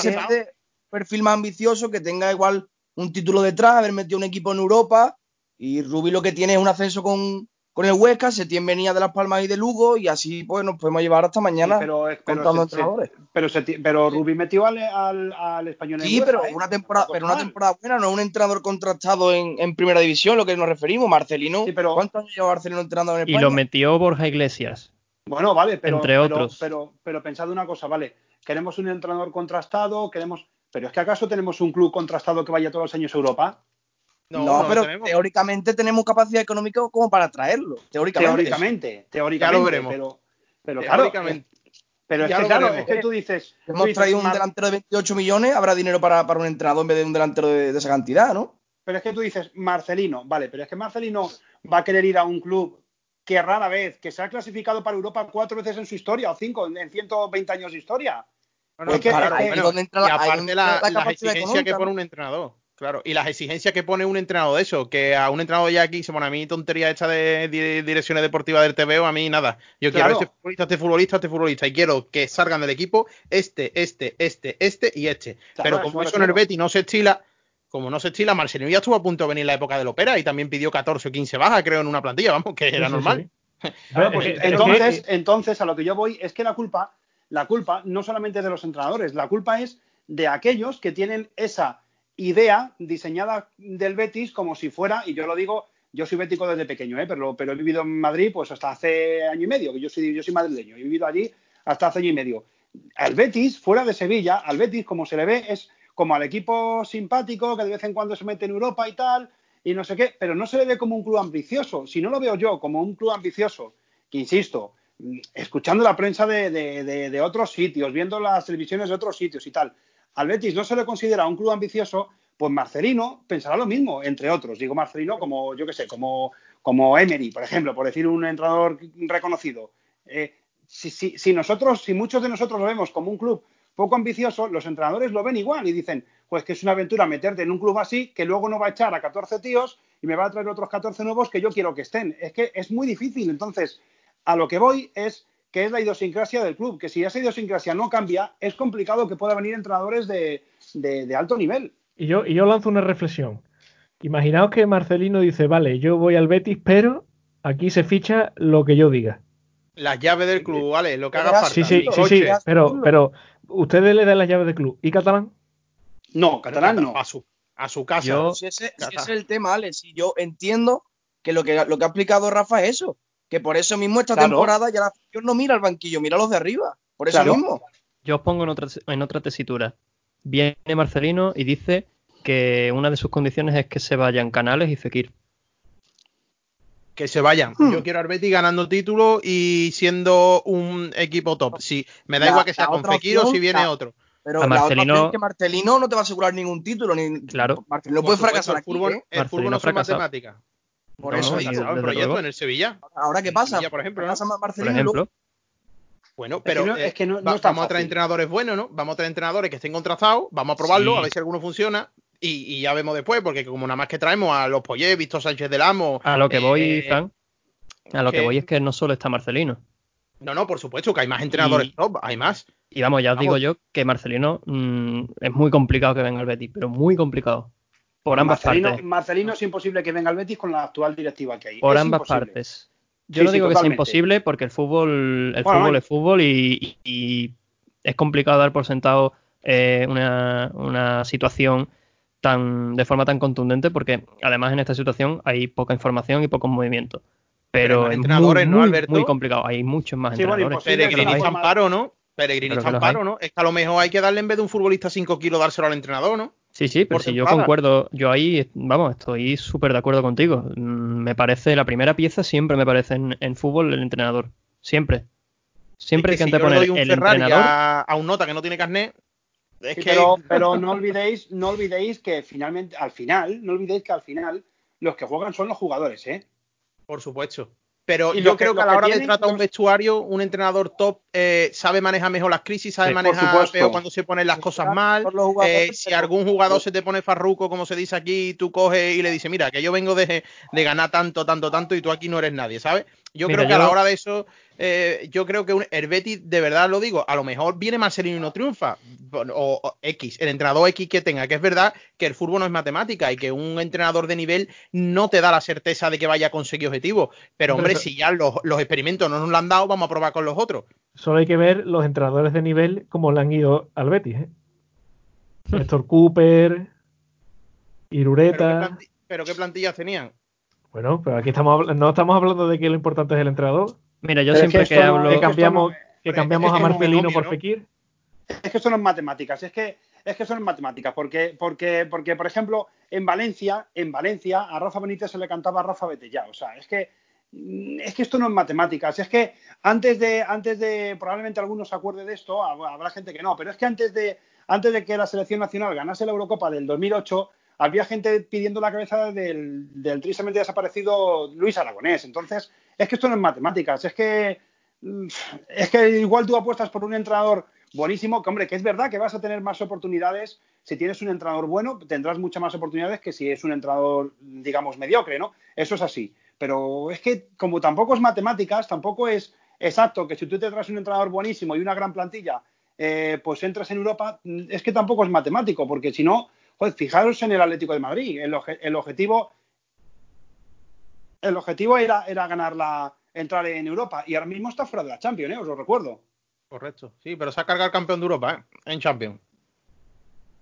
perfil más ambicioso, que tenga igual un título detrás, haber metido un equipo en Europa. Y Rubi lo que tiene es un ascenso con, con el Huesca, Setién venía de Las Palmas y de Lugo, y así pues nos podemos llevar hasta mañana pero, pero, contando entrenadores. pero, se ti- pero Rubi metió al, al, al español en Sí, pero ¿eh? una temporada, pero una temporada buena, no un entrenador contrastado en, en primera división, lo que nos referimos, Marcelino. Sí, pero- ¿Cuántos años lleva Marcelino entrenando en Y España? lo metió Borja Iglesias. Bueno, vale, pero, Entre pero- otros. Pero, pero, pensad una cosa, vale, queremos un entrenador contrastado, queremos, pero es que acaso tenemos un club contrastado que vaya todos los años a Europa. No, No, no pero tenemos. teóricamente tenemos capacidad económica como para traerlo. Teóricamente. Teóricamente, teóricamente, Ya lo veremos. pero, pero claro, Teóricamente. pero es que claro, veremos. es que tú dices, tú Hemos dices, traído un Mar- delantero de 28 millones, habrá dinero para, para un entrenador en vez de un delantero de, de esa cantidad, ¿no? pero es que tú dices Marcelino, vale, pero es que Marcelino va a querer ir a un club que rara vez, que se ha clasificado para Europa cuatro veces en su historia, o cinco, en en 120 años de historia. Bueno, Es que- claro, bueno, donde entra la- aparte la, las exigencias que pone un entrenador. Claro, y las exigencias que pone un entrenador de eso, que a un entrenador ya aquí se pone a mí tontería esta de, di- direcciones deportivas del TVO, a mí nada. Yo Claro. quiero este futbolista, este futbolista, este futbolista, y quiero que salgan del equipo este, este, este, este y este. Claro, Pero como eso en el. Betty no se estila, como no se estila, Marcelino ya estuvo a punto de venir la época del Opera y también pidió 14 o 15 bajas, creo, en una plantilla, vamos, que era Sí, normal. sí. Claro, Ve- pues es que- entonces, entonces, a lo que yo voy es que la culpa, la culpa no solamente es de los entrenadores, la culpa es de aquellos que tienen esa idea diseñada del Betis como si fuera, y yo lo digo, yo soy bético desde pequeño, ¿eh? pero, pero he vivido en Madrid pues hasta hace año y medio, que yo soy, yo soy madrileño, he vivido allí hasta hace año y medio. Al Betis, fuera de Sevilla, al Betis como se le ve es como al equipo simpático que de vez en cuando se mete en Europa y tal, y no sé qué, pero no se le ve como un club ambicioso. Si no lo veo yo como un club ambicioso, que insisto, escuchando la prensa de, otros sitios, viendo las televisiones de otros sitios y tal, al Betis no se le considera un club ambicioso, pues Marcelino pensará lo mismo, entre otros. Digo Marcelino como, yo qué sé, como, como Emery, por ejemplo, por decir un entrenador reconocido. Eh, si, si, si, nosotros, si muchos de nosotros lo vemos como un club poco ambicioso, los entrenadores lo ven igual y dicen, pues que es una aventura meterte en un club así, que luego no va a echar a 14 tíos y me va a traer otros 14 nuevos que yo quiero que estén. Es que es muy difícil. Entonces, a lo que voy es que es la idiosincrasia del club, que si esa idiosincrasia no cambia, es complicado que pueda venir entrenadores de, de, alto nivel. Y yo, y yo lanzo una reflexión. Imaginaos que Marcelino dice, vale, yo voy al Betis, pero aquí se ficha lo que yo diga. Las llaves del club, vale, lo que haga falta. Sí, sí, sí, sí, pero, pero ustedes le dan las llaves del club. ¿Y Catalán? No, Catalán no. A su, a su casa. ese, es el tema, Alex. Y yo entiendo que lo que, lo que ha explicado Rafa es eso. Que por eso mismo esta temporada ya la afición no mira al banquillo, mira a los de arriba. Por eso mismo. Yo os pongo en otra, en otra tesitura. Viene Marcelino y dice que una de sus condiciones es que se vayan Canales y Fekir. Que se vayan. Hmm. Yo quiero a Arbeti ganando títulos y siendo un equipo top. Si me da igual que sea con Fekir o si viene otro. Pero Marcelino... que Marcelino no te va a asegurar ningún título. Ni... Claro. Marcelino puede fracasar el fútbol, aquí, ¿eh? El fútbol no matemática. Por eso. Y el proyecto en el Sevilla. Ahora, ¿qué pasa? por ejemplo. Por ejemplo. Bueno, pero es que no, vamos a traer entrenadores buenos, ¿no? Vamos a traer entrenadores que estén contratados, vamos a probarlo, a ver si alguno funciona. Y, ya vemos después, porque como nada más que traemos a los Poyet, Víctor Sánchez del Amo. A lo que voy, eh, Fran, a lo que, voy es que no solo está Marcelino. No, no, por supuesto, que hay más entrenadores top, hay más. Y vamos, ya os digo yo que Marcelino mm, es muy complicado que venga al Betis, pero muy complicado. Por ambas partes. Marcelino es imposible que venga al Betis con la actual directiva que hay. Por ambas partes. Yo no digo que sea imposible porque el fútbol, el fútbol es fútbol y, es complicado dar por sentado eh, una, situación tan de forma tan contundente porque además en esta situación hay poca información y pocos movimientos. Pero, es muy, ¿no, Alberto? muy complicado. Hay muchos más entrenadores. Peregrini Champaro, ¿no? Peregrini Champaro, ¿no? Es que a lo mejor hay que darle en vez de un futbolista 5 kilos dárselo al entrenador, ¿no? Sí, sí, pero si yo concuerdo, yo ahí, vamos, estoy súper de acuerdo contigo. Mm, me parece, la primera pieza siempre me parece en, fútbol el entrenador. Siempre. Siempre hay que, anteponer el entrenador. A, un nota que no tiene carnet. Es que... pero, no olvidéis, no olvidéis que finalmente, al final, no olvidéis que al final los que juegan son los jugadores, ¿eh? Por supuesto. Pero yo creo que, a la hora de tratar un vestuario, un entrenador top eh, sabe manejar mejor las crisis, sabe manejar peor cuando se ponen las cosas mal. Eh, si algún jugador se te pone farruco, como se dice aquí, tú coges y le dices, mira, que yo vengo de, de ganar tanto, tanto, tanto y tú aquí no eres nadie, ¿sabes? Yo creo que a la hora de eso, eh, yo creo que un, el Betis, de verdad lo digo, a lo mejor viene Marcelino y no triunfa. O, X, el entrenador X que tenga, que es verdad que el fútbol no es matemática y que un entrenador de nivel no te da la certeza de que vaya a conseguir objetivos. Pero hombre, si ya los, experimentos no nos lo han dado, vamos a probar con los otros. Solo hay que ver los entrenadores de nivel como le han ido al Betis. ¿eh? Néstor Cooper, Irureta. ¿Pero qué, plantillas tenían? Bueno, pero aquí estamos no estamos hablando de que lo importante es el entrenador. Mira, yo siempre que, hablo. Que cambiamos, que cambiamos a Marcelino por Fekir. Es que son las matemáticas, es que, es que son matemáticas, porque, porque, porque, por ejemplo, en Valencia, en Valencia, a Rafa Benítez se le cantaba a Rafa ya. O sea, es que es que esto no es matemáticas, es que antes de, antes de, probablemente algunos se acuerde de esto, habrá gente que no, pero es que antes de, antes de que la selección nacional ganase la Eurocopa del 2008, había gente pidiendo la cabeza del, tristemente desaparecido Luis Aragonés. Entonces, es que esto no es matemáticas, es que, mm, es que igual tú apuestas por un entrenador buenísimo, que hombre, que es verdad que vas a tener más oportunidades. Si tienes un entrenador bueno, tendrás muchas más oportunidades que si es un entrenador, digamos, mediocre, ¿no? Eso es así. Pero es que, como tampoco es matemáticas, tampoco es exacto que si tú te traes un entrenador buenísimo y una gran plantilla, eh, pues entras en Europa, mm, es que tampoco es matemático, porque si no, Joder, fijaros en el Atlético de Madrid. El, objetivo, el objetivo era, era ganar la, entrar en Europa y ahora mismo está fuera de la Champions, ¿eh? os lo recuerdo. Correcto, sí, pero se ha cargado el campeón de Europa ¿eh? en Champions.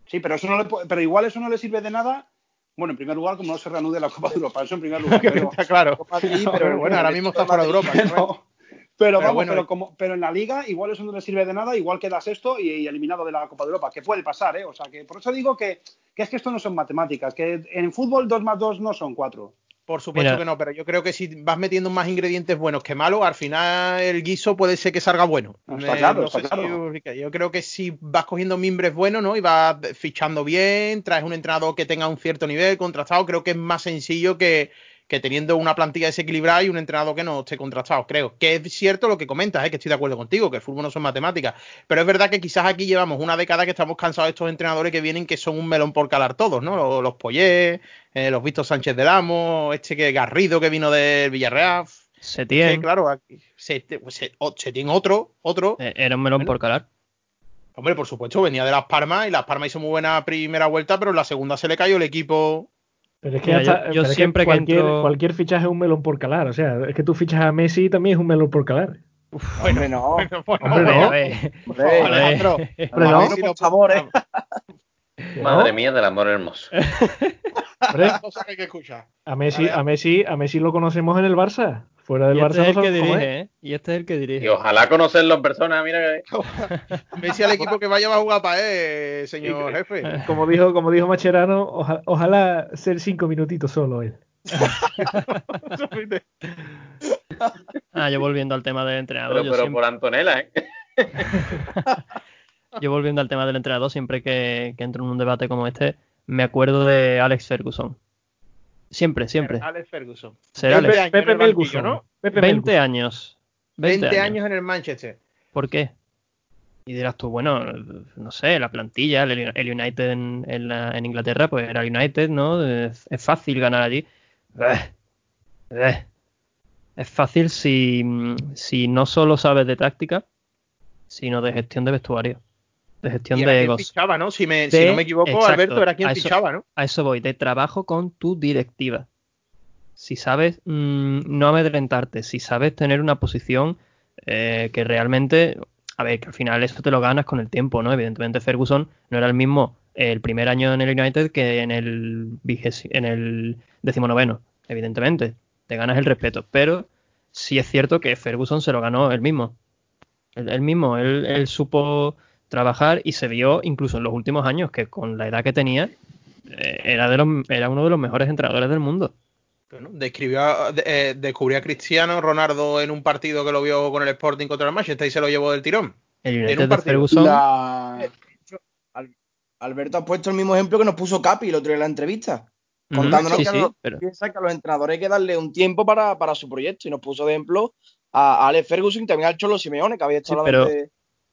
Sí, pero eso no le, pero igual eso no le sirve de nada. Bueno, en primer lugar, como no se reanude la Copa de Europa, eso en primer lugar. Pero, claro. pero, bueno, ahora mismo está fuera de Europa. Pero, Pero vamos, bueno, pero, eh. como, pero en la liga igual eso no le sirve de nada, igual queda sexto y, y eliminado de la Copa de Europa, que puede pasar, ¿eh? O sea, que por eso digo que, que es que esto no son matemáticas, que en fútbol 2 más 2 no son 4. Por supuesto Mira. que no, pero yo creo que si vas metiendo más ingredientes buenos que malos, al final el guiso puede ser que salga bueno. No, está claro, está sé claro. si- yo creo que si vas cogiendo mimbres buenos, ¿no? Y vas fichando bien, traes un entrenador que tenga un cierto nivel contrastado, creo que es más sencillo que, que teniendo una plantilla desequilibrada y un entrenador que no esté contrastado, creo. Que es cierto lo que comentas, ¿eh? que estoy de acuerdo contigo, que el fútbol no son matemáticas. Pero es verdad que quizás aquí llevamos una década que estamos cansados de estos entrenadores que vienen que son un melón por calar todos, ¿no? Los, los eh, los Víctor Sánchez del Amo, este que Garrido que vino del Villarreal. Setién, Sí, claro, aquí se, se, se tiene otro, otro. eh, era un melón Bueno. por calar. Hombre, por supuesto, venía de Las Palmas y Las Palmas hizo muy buena primera vuelta, pero en la segunda se le cayó el equipo. Pero es que, Mira, hasta- yo- yo pero es siempre que cualquier, entro- cualquier fichaje es un melón por calar. O sea, es que tú fichas a Messi y también es un melón por calar. Hombre, no. Bueno, bueno, Hombre, no. Hombre. Alejandro, no. por favor, ¿eh? Que Madre no, mía del amor hermoso. a Messi, a Messi, a Messi lo conocemos en el Barça. Fuera del y Barça este es el que dirige, ¿eh? Y este es el que Y dirige. ojalá conocerlo en persona, mira que... Messi al equipo que vaya va a jugar para él, señor jefe. Como dijo, como dijo Macherano, oja- ojalá ser cinco minutitos solo él. Ah, yo volviendo al tema del entrenador. Pero, yo, pero siempre, por Antonella, ¿eh? yo volviendo al tema del entrenador, siempre que, que entro en un debate como este, me acuerdo de Alex Ferguson. Siempre, siempre. Alex Ferguson. Ser 20 Alex. Pepe Melguson. ¿no? Pepe 20 Melguson. años. 20, 20 años en el Manchester. ¿Por qué? Y dirás tú, bueno, no sé, la plantilla, el, United en, en la- en Inglaterra, pues era el United, ¿no? Es, es fácil ganar allí. Eh, eh. Es fácil si, si no solo sabes de táctica, sino de gestión de vestuario, de gestión Y era de quien egos. fichaba, ¿no? Si, me, si De- no me equivoco, exacto, Alberto era quien eso- fichaba, ¿no? A eso voy, de trabajo con tu directiva. Si sabes mm, no amedrentarte, si sabes tener una posición eh, que realmente, a ver, que al final eso te lo ganas con el tiempo, ¿no? Evidentemente Ferguson no era el mismo el primer año en el United que en el en el decimonoveno, evidentemente. Te ganas el respeto, pero sí es cierto que Ferguson se lo ganó él mismo. Él, él mismo, él, él supo trabajar y se vio incluso en los últimos años que con la edad que tenía eh, era, de los, era uno de los mejores entrenadores del mundo. Bueno, describió a- de- eh, descubrió a Cristiano Ronaldo en un partido que lo vio con el Sporting contra el Manchester y se lo llevó del tirón. El un partido. Ferguson, La- Alberto ha puesto el mismo ejemplo que nos puso Capi el otro día en la entrevista. Contándonos sí, que sí, pero- piensa que a los entrenadores hay que darle un tiempo para, para su proyecto. Y nos puso de ejemplo a, a Alex Ferguson y también al Cholo Simeone, que había Sí, estado pero- hablando de-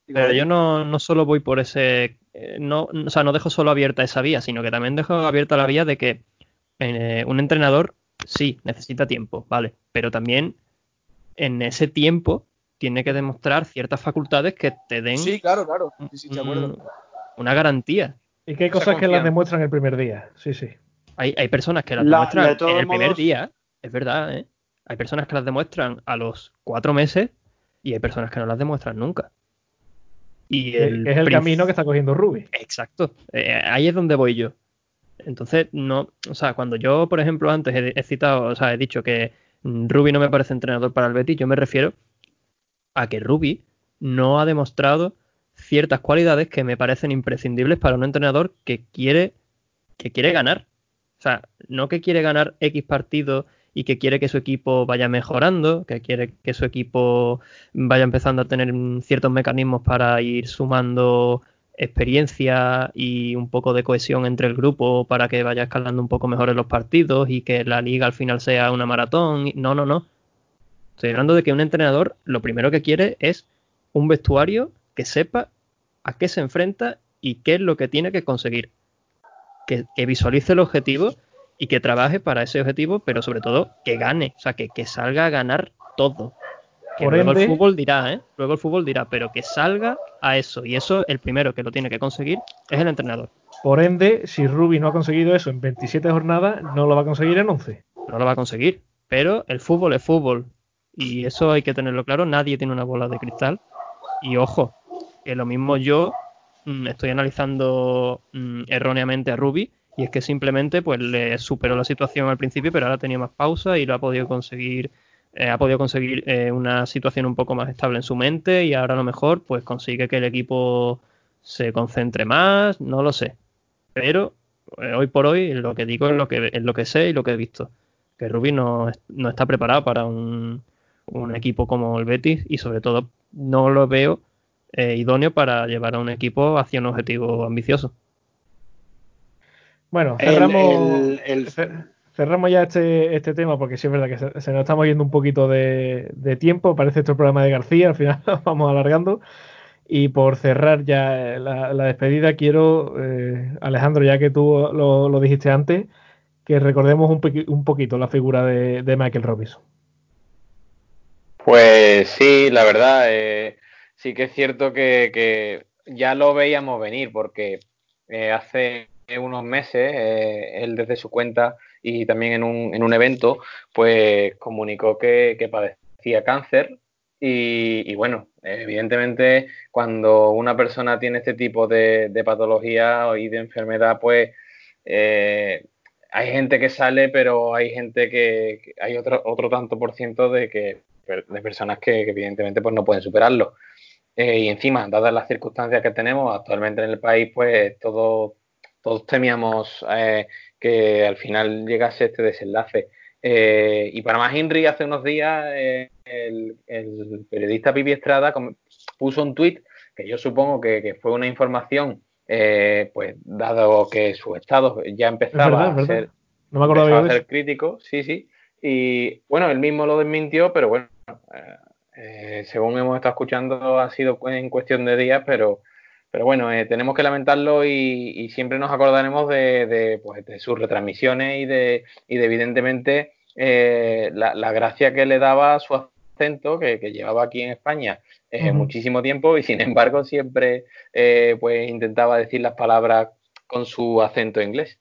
Pero yo no, no solo voy por ese. eh, no, o sea, no dejo solo abierta esa vía, sino que también dejo abierta la vía de que eh, un entrenador sí necesita tiempo, ¿vale? Pero también en ese tiempo tiene que demostrar ciertas facultades que te den Sí, claro, claro. Sí, sí, de acuerdo. un- una garantía. Y que hay cosas que las demuestran el primer día. Sí, sí. Hay, hay personas que las La- demuestran de en el primer día, es verdad, ¿eh? Hay personas que las demuestran a los cuatro meses y hay personas que no las demuestran nunca. Y que es el camino que está cogiendo Rubi. Exacto, eh, ahí es donde voy yo. Entonces, no, o sea, cuando yo, por ejemplo, antes he, he citado, o sea, he dicho que Rubi no me parece entrenador para el Betis, yo me refiero a que Rubi no ha demostrado ciertas cualidades que me parecen imprescindibles para un entrenador que quiere que quiere ganar. O sea, no que quiere ganar X partido y que quiere que su equipo vaya mejorando, que quiere que su equipo vaya empezando a tener ciertos mecanismos para ir sumando experiencia y un poco de cohesión entre el grupo para que vaya escalando un poco mejor en los partidos y que la liga al final sea una maratón. No, no, no. Estoy hablando de que un entrenador lo primero que quiere es un vestuario que sepa a qué se enfrenta y qué es lo que tiene que conseguir. Que, que visualice el objetivo y que trabaje para ese objetivo, pero sobre todo que gane, o sea, que, que salga a ganar todo. Que Por luego ende- el fútbol dirá, ¿eh? Luego el fútbol dirá, pero que salga a eso. Y eso, el primero que lo tiene que conseguir es el entrenador. Por ende, si Rubi no ha conseguido eso en 27 jornadas, no lo va a conseguir en 11. No lo va a conseguir. Pero el fútbol es fútbol. Y eso hay que tenerlo claro. Nadie tiene una bola de cristal. Y ojo, que lo mismo yo mm, estoy analizando mm, erróneamente a Ruby. Y es que simplemente pues le superó la situación al principio, pero ahora tenía más pausa y lo ha podido conseguir eh, ha podido conseguir eh, una situación un poco más estable en su mente y ahora a lo mejor pues consigue que el equipo se concentre más, no lo sé. Pero eh, hoy por hoy lo que digo es lo que, es lo que sé y lo que he visto. Que Rubí no, no está preparado para un, un, equipo como el Betis y sobre todo no lo veo idóneo para llevar a un equipo hacia un objetivo ambicioso. Bueno, cerramos, cerramos ya este, este tema porque sí es verdad que se, nos estamos yendo un poquito de, tiempo. Parece este programa de García, al final lo vamos alargando. Y por cerrar ya la, despedida, quiero, eh, Alejandro, ya que tú lo, dijiste antes, que recordemos un, un poquito la figura de, Michael Robinson. Pues sí, la verdad, eh, sí que es cierto que, ya lo veíamos venir, porque eh, hace unos meses, eh, él desde su cuenta y también en un, en un evento, pues comunicó que, padecía cáncer. Y, bueno, evidentemente cuando una persona tiene este tipo de, patología y de enfermedad, pues eh, hay gente que sale, pero hay gente que, hay otro, otro tanto por ciento de que de personas que, evidentemente pues no pueden superarlo. Eh, y encima, dadas las circunstancias que tenemos actualmente en el país, pues todo, todos temíamos eh, que al final llegase este desenlace. Eh, y para más Henry, hace unos días eh, el, periodista Pipi Estrada puso un tuit que yo supongo que, fue una información, pues dado que su estado ya empezaba a ser, no me a ser crítico, sí, sí. Y bueno, él mismo lo desmintió, pero bueno, según hemos estado escuchando, ha sido en cuestión de días, pero pero bueno, eh, tenemos que lamentarlo y, siempre nos acordaremos de, pues, sus retransmisiones y de, y de evidentemente, eh, la, gracia que le daba su acento, que, llevaba aquí en España eh, muchísimo tiempo y sin embargo siempre pues intentaba decir las palabras con su acento inglés.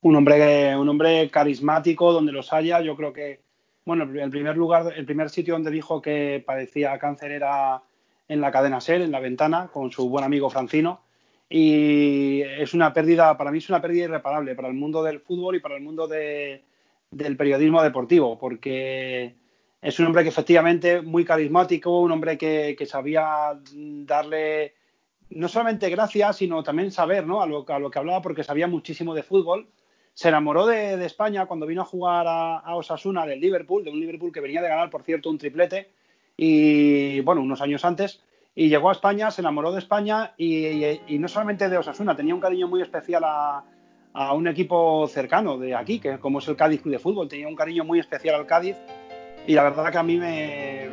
Un hombre, un hombre carismático donde los haya, yo creo que, bueno, el primer lugar, el primer sitio donde dijo que padecía cáncer era en la cadena SER, en la ventana, con su buen amigo Francino. Y es una pérdida, para mí es una pérdida irreparable para el mundo del fútbol y para el mundo del periodismo deportivo, porque es un hombre que efectivamente muy carismático, un hombre que, sabía darle no solamente gracia, sino también saber ¿no? a, lo, a lo que hablaba, porque sabía muchísimo de fútbol. Se enamoró de, España cuando vino a jugar a, a, Osasuna del Liverpool, de un Liverpool que venía de ganar, por cierto, un triplete y bueno, unos años antes, y llegó a España, se enamoró de España y, no solamente de Osasuna, tenía un cariño muy especial a, un equipo cercano de aquí, que como es el Cádiz Club de Fútbol, tenía un cariño muy especial al Cádiz y la verdad que a mí me,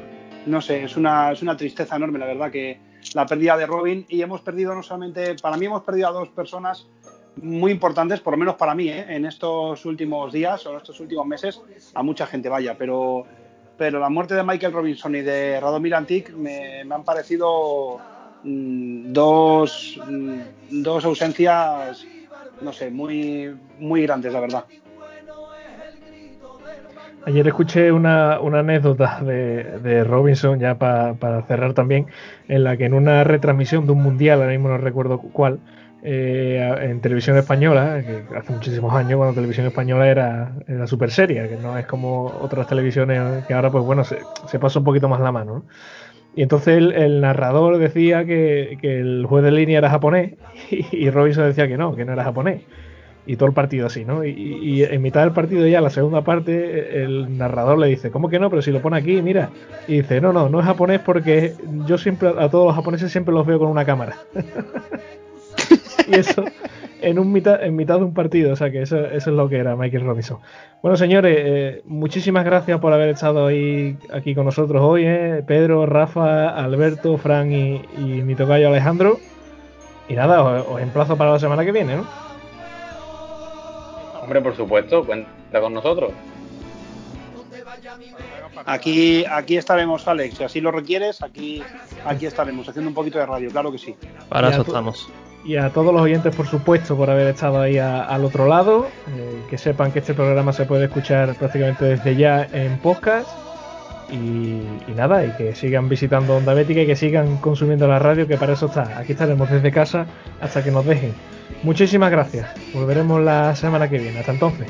no sé, es una, es una tristeza enorme, la verdad que la pérdida de Robin y hemos perdido no solamente, para mí hemos perdido a dos personas muy importantes, por lo menos para mí, ¿eh? en estos últimos días o en estos últimos meses, a mucha gente vaya, pero pero la muerte de Michael Robinson y de Radomir Antic me, han parecido mm, dos, mm, dos ausencias, no sé, muy, muy grandes, la verdad. Ayer escuché una, anécdota de, Robinson, ya para cerrar también, en la que en una retransmisión de un mundial, ahora mismo no recuerdo cuál, eh, en televisión española, que hace muchísimos años, cuando televisión española era, era súper seria, que no es como otras televisiones que ahora, pues bueno, se, se pasa un poquito más la mano. Y entonces el, narrador decía que, el juez de línea era japonés y, Robinson decía que no, que no era japonés. Y todo el partido así, ¿no? Y, en mitad del partido ya, la segunda parte, el narrador le dice, ¿cómo que no? Pero si lo pone aquí, mira. Y dice, no, no, no es japonés porque yo siempre, a todos los japoneses siempre los veo con una cámara. y eso en, un mitad, en mitad de un partido. O sea que eso, eso es lo que era Michael Robinson. Bueno, señores, eh, muchísimas gracias por haber estado ahí aquí con nosotros hoy. Eh. Pedro, Rafa, Alberto, Fran y, mi tocayo Alejandro. Y nada, os, emplazo para la semana que viene, ¿no? Hombre, por supuesto, cuenta con nosotros. Aquí, aquí estaremos, Alex. Si así lo requieres, aquí, aquí estaremos haciendo un poquito de radio, claro que sí. Para eso estamos y a todos los oyentes, por supuesto, por haber estado ahí al otro lado. Eh, que sepan que este programa se puede escuchar prácticamente desde ya en podcast. Y, nada, y que sigan visitando Onda Bética y que sigan consumiendo la radio, que para eso está. Aquí estaremos desde casa hasta que nos dejen. Muchísimas gracias. Volveremos la semana que viene. Hasta entonces.